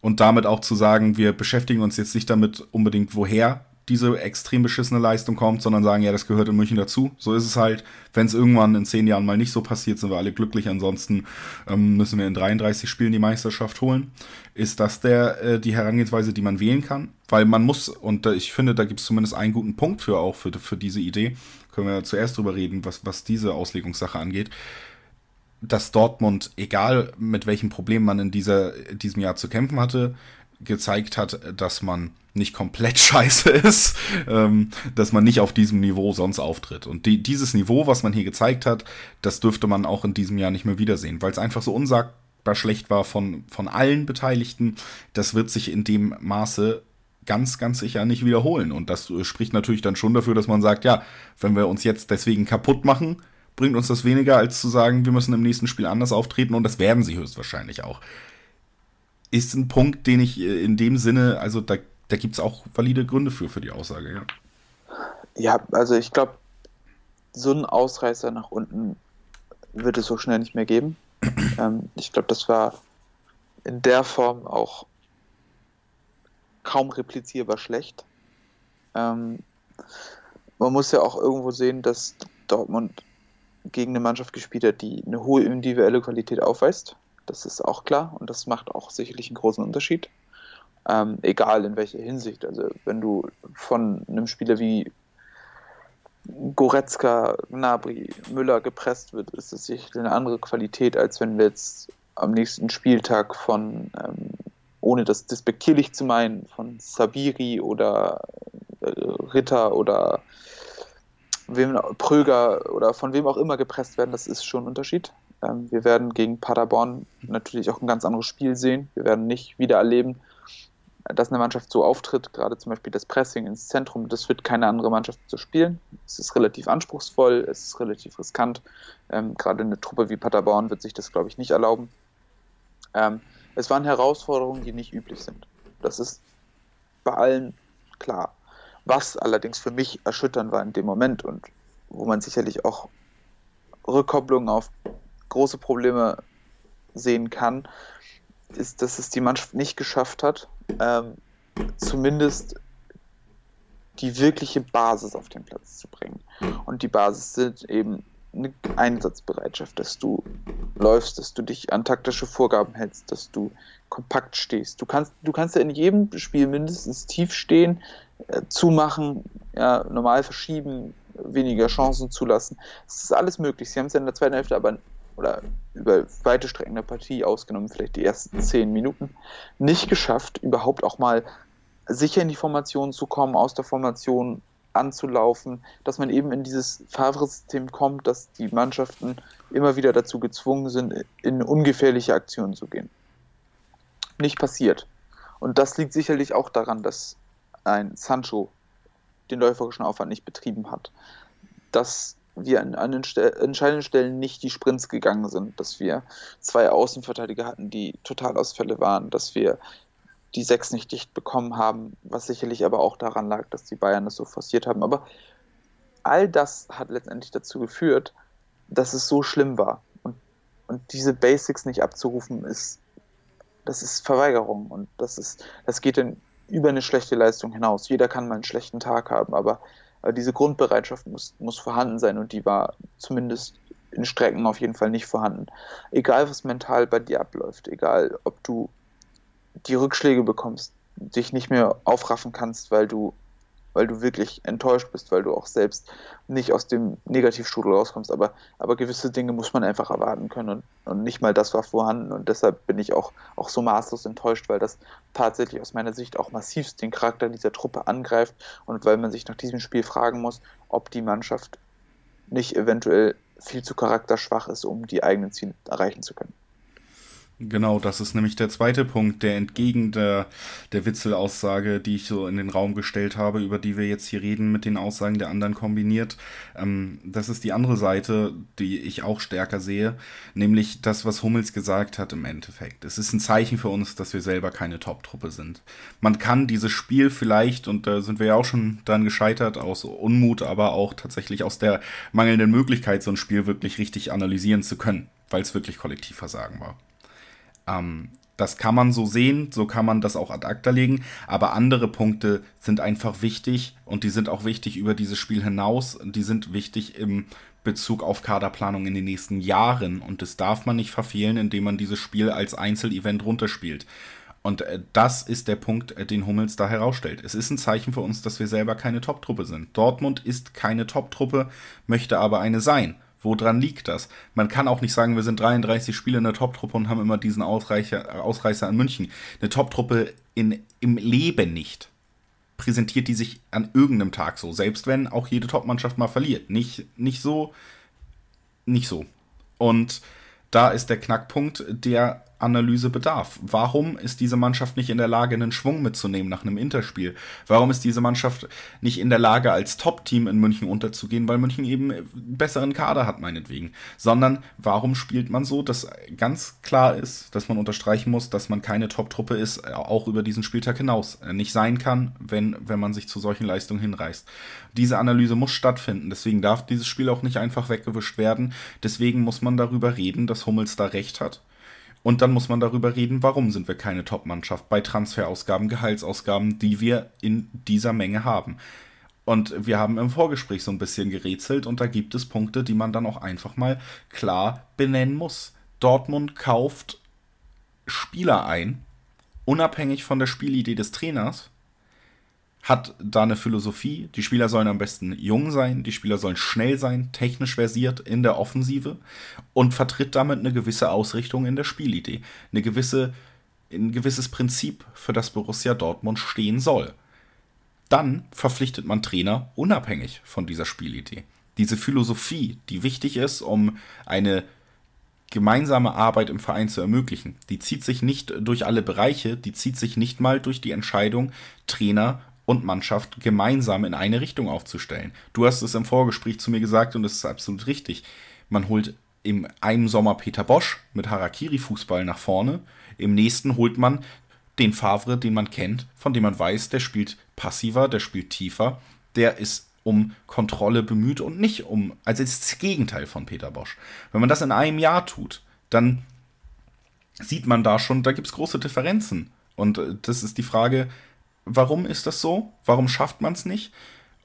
und damit auch zu sagen, wir beschäftigen uns jetzt nicht damit unbedingt, woher diese extrem beschissene Leistung kommt, sondern sagen, ja, das gehört in München dazu. So ist es halt. Wenn es irgendwann in zehn Jahren mal nicht so passiert, sind wir alle glücklich. Ansonsten ähm, müssen wir in 33 Spielen die Meisterschaft holen. Ist das der, äh, die Herangehensweise, die man wählen kann? Weil man muss, und äh, ich finde, da gibt es zumindest einen guten Punkt für auch für, für diese Idee. Können wir zuerst drüber reden, was, was diese Auslegungssache angeht dass Dortmund, egal mit welchen Problemen man in dieser, diesem Jahr zu kämpfen hatte, gezeigt hat, dass man nicht komplett [LAUGHS] scheiße ist, ähm, dass man nicht auf diesem Niveau sonst auftritt. Und die, dieses Niveau, was man hier gezeigt hat, das dürfte man auch in diesem Jahr nicht mehr wiedersehen, weil es einfach so unsagbar schlecht war von, von allen Beteiligten. Das wird sich in dem Maße ganz, ganz sicher nicht wiederholen. Und das spricht natürlich dann schon dafür, dass man sagt, ja, wenn wir uns jetzt deswegen kaputt machen, bringt uns das weniger, als zu sagen, wir müssen im nächsten Spiel anders auftreten und das werden sie höchstwahrscheinlich auch. Ist ein Punkt, den ich äh, in dem Sinne, also da da gibt es auch valide Gründe für, für die Aussage, ja. Ja, also ich glaube, so einen Ausreißer nach unten wird es so schnell nicht mehr geben. [CLEARS THROAT] ähm, ich glaube, das war in der Form auch kaum replizierbar schlecht. Ähm, man muss ja auch irgendwo sehen, dass Dortmund gegen eine Mannschaft gespielt hat, die eine hohe individuelle Qualität aufweist. Das ist auch klar und das macht auch sicherlich einen großen Unterschied. Ähm, egal in welcher Hinsicht. Also wenn du von einem Spieler wie Goretzka, Gnabry, Müller gepresst wird, ist das sicherlich eine andere Qualität, als wenn wir jetzt am nächsten Spieltag von, ähm, ohne das despektierlich zu meinen, von Sabiri oder äh, Ritter oder wem, Pröger oder von wem auch immer gepresst werden, das ist schon ein Unterschied. Ähm, wir werden gegen Paderborn natürlich auch ein ganz anderes Spiel sehen. Wir werden nicht wieder erleben, dass eine Mannschaft so auftritt, gerade zum Beispiel das Pressing ins Zentrum, das wird keine andere Mannschaft so spielen. Es ist relativ anspruchsvoll, es ist relativ riskant. Ähm, gerade eine Truppe wie Paderborn wird sich das, glaube ich, nicht erlauben. Ähm, es waren Herausforderungen, die nicht üblich sind. Das ist bei allen klar. Was allerdings für mich erschütternd war in dem Moment und wo man sicherlich auch Rückkopplungen auf große Probleme sehen kann, ist, dass es die Mannschaft nicht geschafft hat, ähm, zumindest die wirkliche Basis auf den Platz zu bringen. Und die Basis sind eben eine Einsatzbereitschaft, dass du läufst, dass du dich an taktische Vorgaben hältst, dass du kompakt stehst. Du kannst, du kannst ja in jedem Spiel mindestens tief stehen, äh, zumachen, ja, normal verschieben, weniger Chancen zulassen. Das ist alles möglich. Sie haben es ja in der zweiten Hälfte aber oder über weite Strecken der Partie ausgenommen, vielleicht die ersten zehn Minuten, nicht geschafft, überhaupt auch mal sicher in die Formation zu kommen, aus der Formation anzulaufen, dass man eben in dieses Favre-System kommt, dass die Mannschaften immer wieder dazu gezwungen sind, in ungefährliche Aktionen zu gehen. Nicht passiert. Und das liegt sicherlich auch daran, dass ein Sancho den läuferischen Aufwand nicht betrieben hat. Dass wir an, an entscheidenden Stellen nicht die Sprints gegangen sind, dass wir zwei Außenverteidiger hatten, die Totalausfälle waren, dass wir die sechs nicht dicht bekommen haben, was sicherlich aber auch daran lag, dass die Bayern das so forciert haben. Aber all das hat letztendlich dazu geführt, dass es so schlimm war. Und, und diese Basics nicht abzurufen, ist, das ist Verweigerung und das ist, das geht dann über eine schlechte Leistung hinaus. Jeder kann mal einen schlechten Tag haben, aber aber diese Grundbereitschaft muss, muss vorhanden sein und die war zumindest in Strecken auf jeden Fall nicht vorhanden. Egal, was mental bei dir abläuft, egal, ob du die Rückschläge bekommst, dich nicht mehr aufraffen kannst, weil du weil du wirklich enttäuscht bist, weil du auch selbst nicht aus dem Negativstrudel rauskommst. Aber, aber gewisse Dinge muss man einfach erwarten können und, und nicht mal das war vorhanden. Und deshalb bin ich auch, auch so maßlos enttäuscht, weil das tatsächlich aus meiner Sicht auch massivst den Charakter dieser Truppe angreift und weil man sich nach diesem Spiel fragen muss, ob die Mannschaft nicht eventuell viel zu charakterschwach ist, um die eigenen Ziele erreichen zu können. Genau, das ist nämlich der zweite Punkt, der entgegen der, der Witzel-Aussage, die ich so in den Raum gestellt habe, über die wir jetzt hier reden, mit den Aussagen der anderen kombiniert. Ähm, das ist die andere Seite, die ich auch stärker sehe, nämlich das, was Hummels gesagt hat im Endeffekt. Es ist ein Zeichen für uns, dass wir selber keine Top-Truppe sind. Man kann dieses Spiel vielleicht, und da sind wir ja auch schon dran gescheitert, aus Unmut, aber auch tatsächlich aus der mangelnden Möglichkeit, so ein Spiel wirklich richtig analysieren zu können, weil es wirklich Kollektivversagen war. Ähm, Das kann man so sehen, so kann man das auch ad acta legen, aber andere Punkte sind einfach wichtig und die sind auch wichtig über dieses Spiel hinaus. Die sind wichtig im Bezug auf Kaderplanung in den nächsten Jahren und das darf man nicht verfehlen, indem man dieses Spiel als Einzelevent runterspielt. Und äh, das ist der Punkt, äh, den Hummels da herausstellt. Es ist ein Zeichen für uns, dass wir selber keine Top-Truppe sind. Dortmund ist keine Top-Truppe, möchte aber eine sein. Woran liegt das? Man kann auch nicht sagen, wir sind 33 Spiele in der Top-Truppe und haben immer diesen Ausreicher, Ausreißer an München. Eine Top-Truppe im Leben nicht. Präsentiert die sich an irgendeinem Tag so, selbst wenn auch jede Top-Mannschaft mal verliert. Nicht, nicht so, nicht so. Und da ist der Knackpunkt, der Analyse bedarf. Warum ist diese Mannschaft nicht in der Lage, einen Schwung mitzunehmen nach einem Interspiel? Warum ist diese Mannschaft nicht in der Lage, als Top-Team in München unterzugehen, weil München eben einen besseren Kader hat, meinetwegen? Sondern warum spielt man so, dass ganz klar ist, dass man unterstreichen muss, dass man keine Top-Truppe ist, auch über diesen Spieltag hinaus äh, nicht sein kann, wenn, wenn man sich zu solchen Leistungen hinreißt. Diese Analyse muss stattfinden, deswegen darf dieses Spiel auch nicht einfach weggewischt werden. Deswegen muss man darüber reden, dass Hummels da recht hat und dann muss man darüber reden, warum sind wir keine Top-Mannschaft bei Transferausgaben, Gehaltsausgaben, die wir in dieser Menge haben. Und wir haben im Vorgespräch so ein bisschen gerätselt und da gibt es Punkte, die man dann auch einfach mal klar benennen muss. Dortmund kauft Spieler ein, unabhängig von der Spielidee des Trainers, hat da eine Philosophie. Die Spieler sollen am besten jung sein, die Spieler sollen schnell sein, technisch versiert in der Offensive und vertritt damit eine gewisse Ausrichtung in der Spielidee. Eine gewisse, ein gewisses Prinzip, für das Borussia Dortmund stehen soll. Dann verpflichtet man Trainer unabhängig von dieser Spielidee. Diese Philosophie, die wichtig ist, um eine gemeinsame Arbeit im Verein zu ermöglichen. Die zieht sich nicht durch alle Bereiche, die zieht sich nicht mal durch die Entscheidung, Trainer und Mannschaft gemeinsam in eine Richtung aufzustellen. Du hast es im Vorgespräch zu mir gesagt und das ist absolut richtig. Man holt im einen Sommer Peter Bosch mit Harakiri-Fußball nach vorne, im nächsten holt man den Favre, den man kennt, von dem man weiß, der spielt passiver, der spielt tiefer, der ist um Kontrolle bemüht und nicht um, also ist das Gegenteil von Peter Bosch. Wenn man das in einem Jahr tut, dann sieht man da schon, da gibt es große Differenzen. Und äh, das ist die Frage, warum ist das so? Warum schafft man es nicht?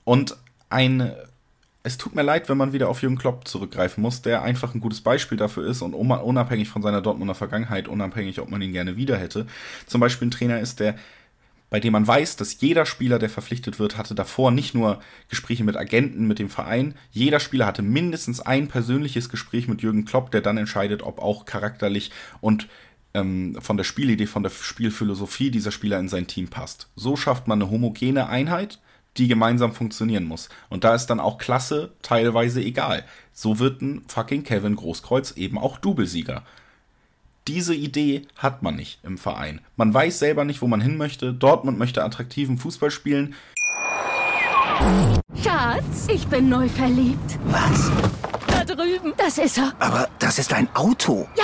Und ein, es tut mir leid, wenn man wieder auf Jürgen Klopp zurückgreifen muss, der einfach ein gutes Beispiel dafür ist und unabhängig von seiner Dortmunder Vergangenheit, unabhängig, ob man ihn gerne wieder hätte, zum Beispiel ein Trainer ist, der bei dem man weiß, dass jeder Spieler, der verpflichtet wird, hatte davor nicht nur Gespräche mit Agenten, mit dem Verein, jeder Spieler hatte mindestens ein persönliches Gespräch mit Jürgen Klopp, der dann entscheidet, ob auch charakterlich und ähm, von der Spielidee, von der Spielphilosophie dieser Spieler in sein Team passt. So schafft man eine homogene Einheit, die gemeinsam funktionieren muss. Und da ist dann auch Klasse teilweise egal. So wird ein fucking Kevin Großkreuz eben auch Doublesieger. Diese Idee hat man nicht im Verein. Man weiß selber nicht, wo man hin möchte. Dortmund möchte attraktiven Fußball spielen. Schatz, ich bin neu verliebt. Was? Da drüben. Das ist er. Aber das ist ein Auto. Ja,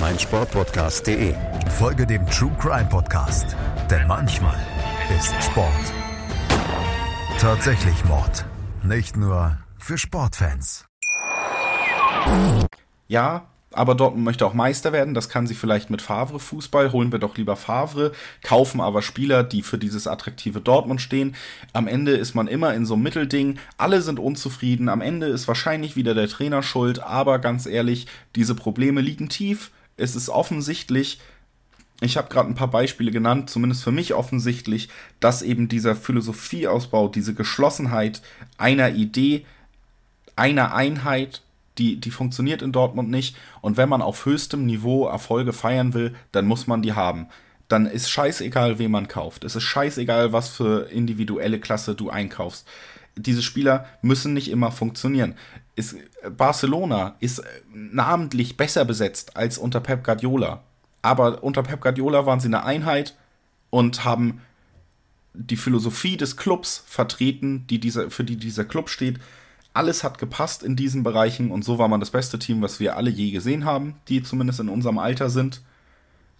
meinsportpodcast.de. Folge dem True Crime Podcast, denn manchmal ist Sport tatsächlich Mord. Nicht nur für Sportfans. Ja, aber Dortmund möchte auch Meister werden. Das kann sie vielleicht mit Favre Fußball. Holen wir doch lieber Favre, kaufen aber Spieler, die für dieses attraktive Dortmund stehen. Am Ende ist man immer in so einem Mittelding. Alle sind unzufrieden. Am Ende ist wahrscheinlich wieder der Trainer schuld. Aber ganz ehrlich, diese Probleme liegen tief es ist offensichtlich, ich habe gerade ein paar Beispiele genannt, zumindest für mich offensichtlich, dass eben dieser Philosophieausbau, diese Geschlossenheit einer Idee, einer Einheit, die, die funktioniert in Dortmund nicht. Und wenn man auf höchstem Niveau Erfolge feiern will, dann muss man die haben. Dann ist scheißegal, wen man kauft. Es ist scheißegal, was für individuelle Klasse du einkaufst diese Spieler müssen nicht immer funktionieren. Ist, Barcelona ist namentlich besser besetzt als unter Pep Guardiola. Aber unter Pep Guardiola waren sie eine Einheit und haben die Philosophie des Clubs vertreten, die dieser, für die dieser Club steht. Alles hat gepasst in diesen Bereichen und so war man das beste Team, was wir alle je gesehen haben, die zumindest in unserem Alter sind.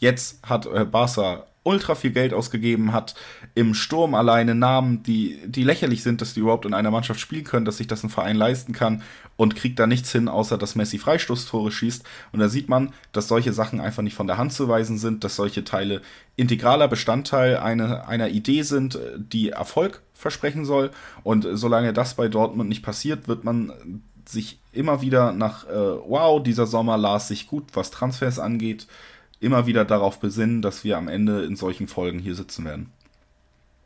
Jetzt hat äh, Barca ultra viel Geld ausgegeben, hat im Sturm alleine Namen, die, die lächerlich sind, dass die überhaupt in einer Mannschaft spielen können, dass sich das ein Verein leisten kann und kriegt da nichts hin, außer dass Messi Freistoßtore schießt. Und da sieht man, dass solche Sachen einfach nicht von der Hand zu weisen sind, dass solche Teile integraler Bestandteil eine, einer Idee sind, die Erfolg versprechen soll. Und solange das bei Dortmund nicht passiert, wird man sich immer wieder nach, äh, wow, dieser Sommer las sich gut, was Transfers angeht, immer wieder darauf besinnen, dass wir am Ende in solchen Folgen hier sitzen werden.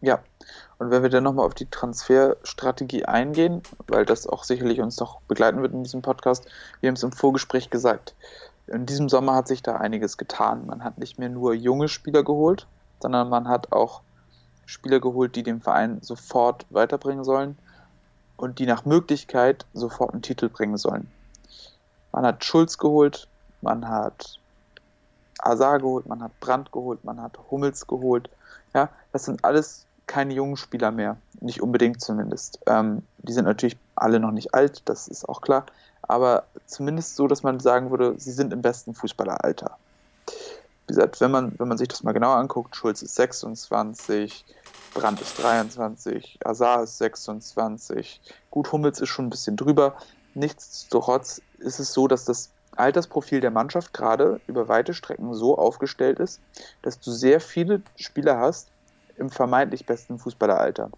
Ja, und wenn wir dann nochmal auf die Transferstrategie eingehen, weil das auch sicherlich uns noch begleiten wird in diesem Podcast, wir haben es im Vorgespräch gesagt, in diesem Sommer hat sich da einiges getan. Man hat nicht mehr nur junge Spieler geholt, sondern man hat auch Spieler geholt, die dem Verein sofort weiterbringen sollen und die nach Möglichkeit sofort einen Titel bringen sollen. Man hat Schulz geholt, man hat Azar geholt, man hat Brandt geholt, man hat Hummels geholt. Ja, das sind alles keine jungen Spieler mehr, nicht unbedingt zumindest. Ähm, die sind natürlich alle noch nicht alt, das ist auch klar, aber zumindest so, dass man sagen würde, sie sind im besten Fußballeralter. Wie gesagt, wenn man, wenn man sich das mal genauer anguckt, Schulz ist 26, Brandt ist 23, Azar ist 26, gut, Hummels ist schon ein bisschen drüber. Nichtsdestotrotz ist es so, dass das Altersprofil der Mannschaft gerade über weite Strecken so aufgestellt ist, dass du sehr viele Spieler hast im vermeintlich besten Fußballeralter.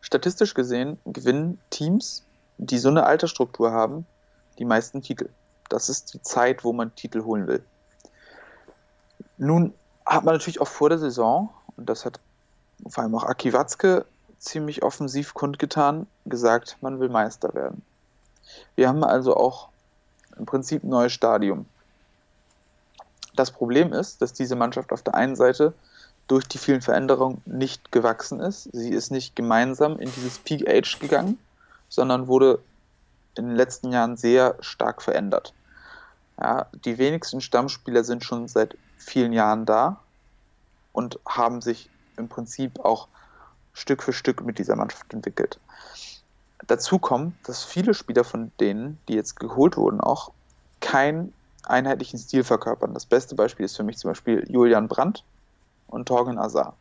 Statistisch gesehen gewinnen Teams, die so eine Altersstruktur haben, die meisten Titel. Das ist die Zeit, wo man Titel holen will. Nun hat man natürlich auch vor der Saison, und das hat vor allem auch Aki Watzke ziemlich offensiv kundgetan, gesagt, man will Meister werden. Wir haben also auch im Prinzip ein neues Stadium. Das Problem ist, dass diese Mannschaft auf der einen Seite durch die vielen Veränderungen nicht gewachsen ist. Sie ist nicht gemeinsam in dieses Peak Age gegangen, sondern wurde in den letzten Jahren sehr stark verändert. Ja, die wenigsten Stammspieler sind schon seit vielen Jahren da und haben sich im Prinzip auch Stück für Stück mit dieser Mannschaft entwickelt. Dazu kommt, dass viele Spieler von denen, die jetzt geholt wurden, auch keinen einheitlichen Stil verkörpern. Das beste Beispiel ist für mich zum Beispiel Julian Brandt und Torgen Azar.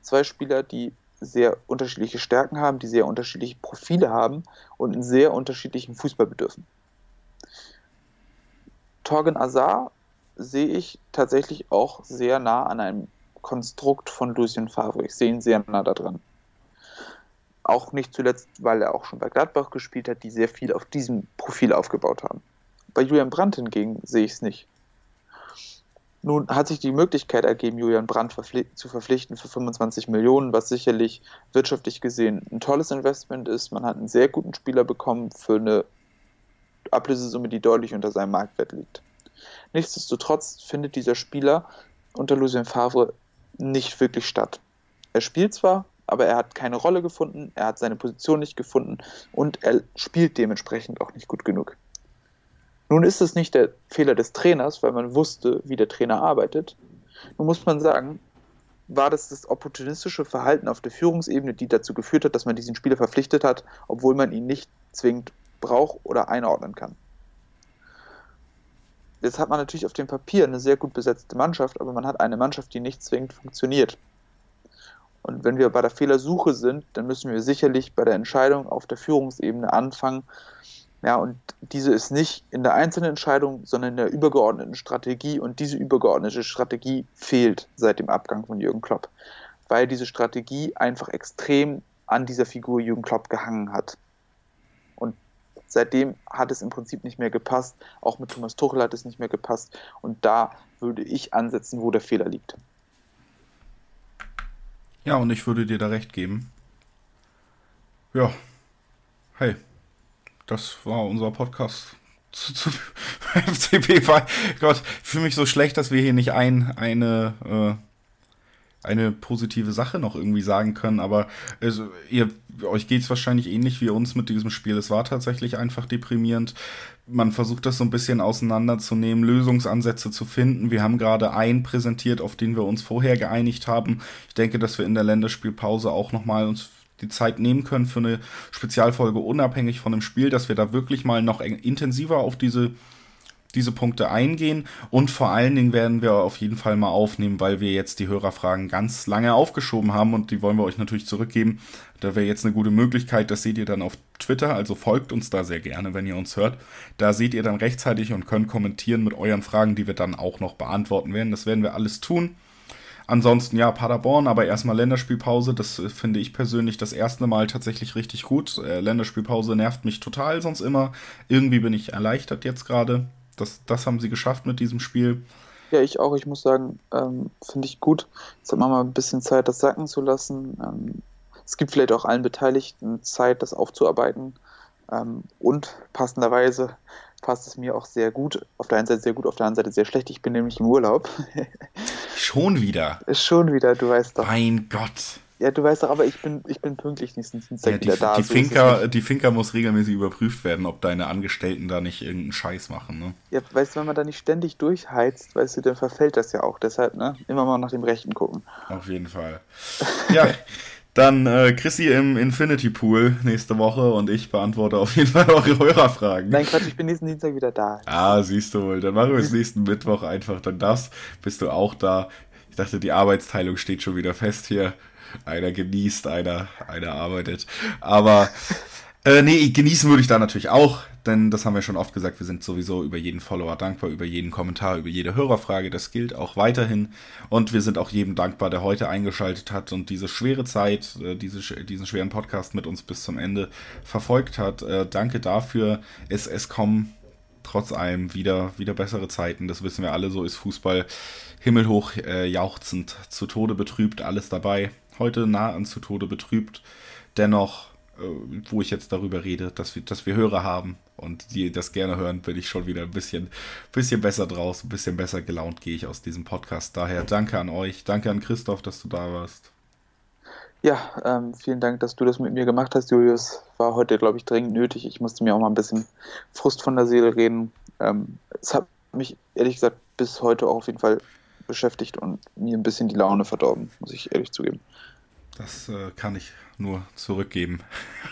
Zwei Spieler, die sehr unterschiedliche Stärken haben, die sehr unterschiedliche Profile haben und einen sehr unterschiedlichen Fußball bedürfen. Torgen Azar sehe ich tatsächlich auch sehr nah an einem Konstrukt von Lucien Favre. Ich sehe ihn sehr nah da dran. Auch nicht zuletzt, weil er auch schon bei Gladbach gespielt hat, die sehr viel auf diesem Profil aufgebaut haben. Bei Julian Brandt hingegen sehe ich es nicht. Nun hat sich die Möglichkeit ergeben, Julian Brandt verpfli zu verpflichten für 25 Millionen, was sicherlich wirtschaftlich gesehen ein tolles Investment ist. Man hat einen sehr guten Spieler bekommen für eine Ablösesumme, die deutlich unter seinem Marktwert liegt. Nichtsdestotrotz findet dieser Spieler unter Lucien Favre nicht wirklich statt. Er spielt zwar, aber er hat keine Rolle gefunden, er hat seine Position nicht gefunden und er spielt dementsprechend auch nicht gut genug. Nun ist es nicht der Fehler des Trainers, weil man wusste, wie der Trainer arbeitet. Nun muss man sagen, war das das opportunistische Verhalten auf der Führungsebene, die dazu geführt hat, dass man diesen Spieler verpflichtet hat, obwohl man ihn nicht zwingend braucht oder einordnen kann. Jetzt hat man natürlich auf dem Papier eine sehr gut besetzte Mannschaft, aber man hat eine Mannschaft, die nicht zwingend funktioniert. Und wenn wir bei der Fehlersuche sind, dann müssen wir sicherlich bei der Entscheidung auf der Führungsebene anfangen. Ja, und diese ist nicht in der einzelnen Entscheidung, sondern in der übergeordneten Strategie. Und diese übergeordnete Strategie fehlt seit dem Abgang von Jürgen Klopp, weil diese Strategie einfach extrem an dieser Figur Jürgen Klopp gehangen hat. Und seitdem hat es im Prinzip nicht mehr gepasst. Auch mit Thomas Tuchel hat es nicht mehr gepasst. Und da würde ich ansetzen, wo der Fehler liegt. Ja, und ich würde dir da recht geben. Ja. Hey, das war unser Podcast [LAUGHS] zu, zu [LAUGHS] FCB. Gott, ich fühle mich so schlecht, dass wir hier nicht ein, eine, eine positive Sache noch irgendwie sagen können, aber also, ihr, euch geht es wahrscheinlich ähnlich wie uns mit diesem Spiel. Es war tatsächlich einfach deprimierend. Man versucht das so ein bisschen auseinanderzunehmen, Lösungsansätze zu finden. Wir haben gerade einen präsentiert, auf den wir uns vorher geeinigt haben. Ich denke, dass wir in der Länderspielpause auch nochmal uns die Zeit nehmen können für eine Spezialfolge unabhängig von dem Spiel, dass wir da wirklich mal noch intensiver auf diese diese Punkte eingehen und vor allen Dingen werden wir auf jeden Fall mal aufnehmen, weil wir jetzt die Hörerfragen ganz lange aufgeschoben haben und die wollen wir euch natürlich zurückgeben. Da wäre jetzt eine gute Möglichkeit, das seht ihr dann auf Twitter, also folgt uns da sehr gerne, wenn ihr uns hört. Da seht ihr dann rechtzeitig und könnt kommentieren mit euren Fragen, die wir dann auch noch beantworten werden. Das werden wir alles tun. Ansonsten ja, Paderborn, aber erstmal Länderspielpause. Das äh, finde ich persönlich das erste Mal tatsächlich richtig gut. Äh, Länderspielpause nervt mich total sonst immer. Irgendwie bin ich erleichtert jetzt gerade. Das, das haben sie geschafft mit diesem Spiel. Ja, ich auch. Ich muss sagen, ähm, finde ich gut. Jetzt hat man mal ein bisschen Zeit, das sacken zu lassen. Ähm, es gibt vielleicht auch allen Beteiligten Zeit, das aufzuarbeiten. Ähm, und passenderweise passt es mir auch sehr gut. Auf der einen Seite sehr gut, auf der anderen Seite sehr schlecht. Ich bin nämlich im Urlaub. [LAUGHS] Schon wieder? Schon wieder, du weißt doch. Mein Gott. Ja, du weißt doch, aber ich bin, ich bin pünktlich nächsten Dienstag ja, die, wieder da. Die, so Finca, die Finca muss regelmäßig überprüft werden, ob deine Angestellten da nicht irgendeinen Scheiß machen, ne? Ja, weißt du, wenn man da nicht ständig durchheizt, weißt du, dann verfällt das ja auch. Deshalb, ne? Immer mal nach dem Rechten gucken. Auf jeden Fall. Ja. Dann äh, Chrissy im Infinity Pool nächste Woche und ich beantworte auf jeden Fall eure Hörerfragen. Nein, Quatsch, ich bin nächsten Dienstag wieder da. Ah, siehst du wohl. Dann machen wir es nächsten Mittwoch einfach. Dann das bist du auch da. Ich dachte, die Arbeitsteilung steht schon wieder fest hier. Einer genießt, einer, einer arbeitet. Aber äh, nee, genießen würde ich da natürlich auch, denn das haben wir schon oft gesagt, wir sind sowieso über jeden Follower dankbar, über jeden Kommentar, über jede Hörerfrage, das gilt auch weiterhin. Und wir sind auch jedem dankbar, der heute eingeschaltet hat und diese schwere Zeit, äh, diese, diesen schweren Podcast mit uns bis zum Ende verfolgt hat. Äh, danke dafür. Es, es kommen trotz allem wieder, wieder bessere Zeiten, das wissen wir alle, so ist Fußball himmelhoch äh, jauchzend, zu Tode betrübt, alles dabei heute nah an zu Tode betrübt. Dennoch, äh, wo ich jetzt darüber rede, dass wir, dass wir Hörer haben und die das gerne hören, bin ich schon wieder ein bisschen, bisschen besser draus, ein bisschen besser gelaunt gehe ich aus diesem Podcast. Daher danke an euch, danke an Christoph, dass du da warst. Ja, ähm, vielen Dank, dass du das mit mir gemacht hast, Julius. War heute, glaube ich, dringend nötig. Ich musste mir auch mal ein bisschen Frust von der Seele reden. Ähm, es hat mich, ehrlich gesagt, bis heute auch auf jeden Fall beschäftigt und mir ein bisschen die Laune verdorben, muss ich ehrlich zugeben. Das äh, kann ich nur zurückgeben.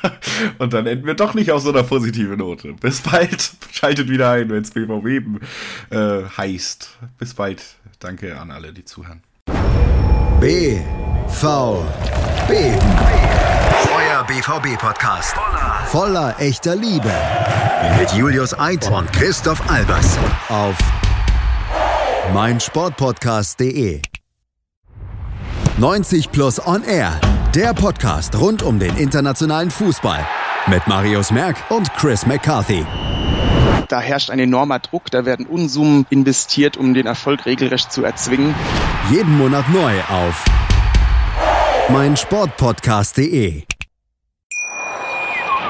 [LAUGHS] und dann enden wir doch nicht auf so einer positiven Note. Bis bald. [LAUGHS] Schaltet wieder ein, wenn es BVB äh, heißt. Bis bald. Danke an alle, die zuhören. B. V. B. Euer BVB-Podcast. Voller, voller echter Liebe. Mit Julius Eid und Christoph Albers. Auf meinsportpodcast.de 90 Plus On Air, der Podcast rund um den internationalen Fußball mit Marius Merck und Chris McCarthy. Da herrscht ein enormer Druck, da werden Unsummen investiert, um den Erfolg regelrecht zu erzwingen. Jeden Monat neu auf meinsportpodcast.de.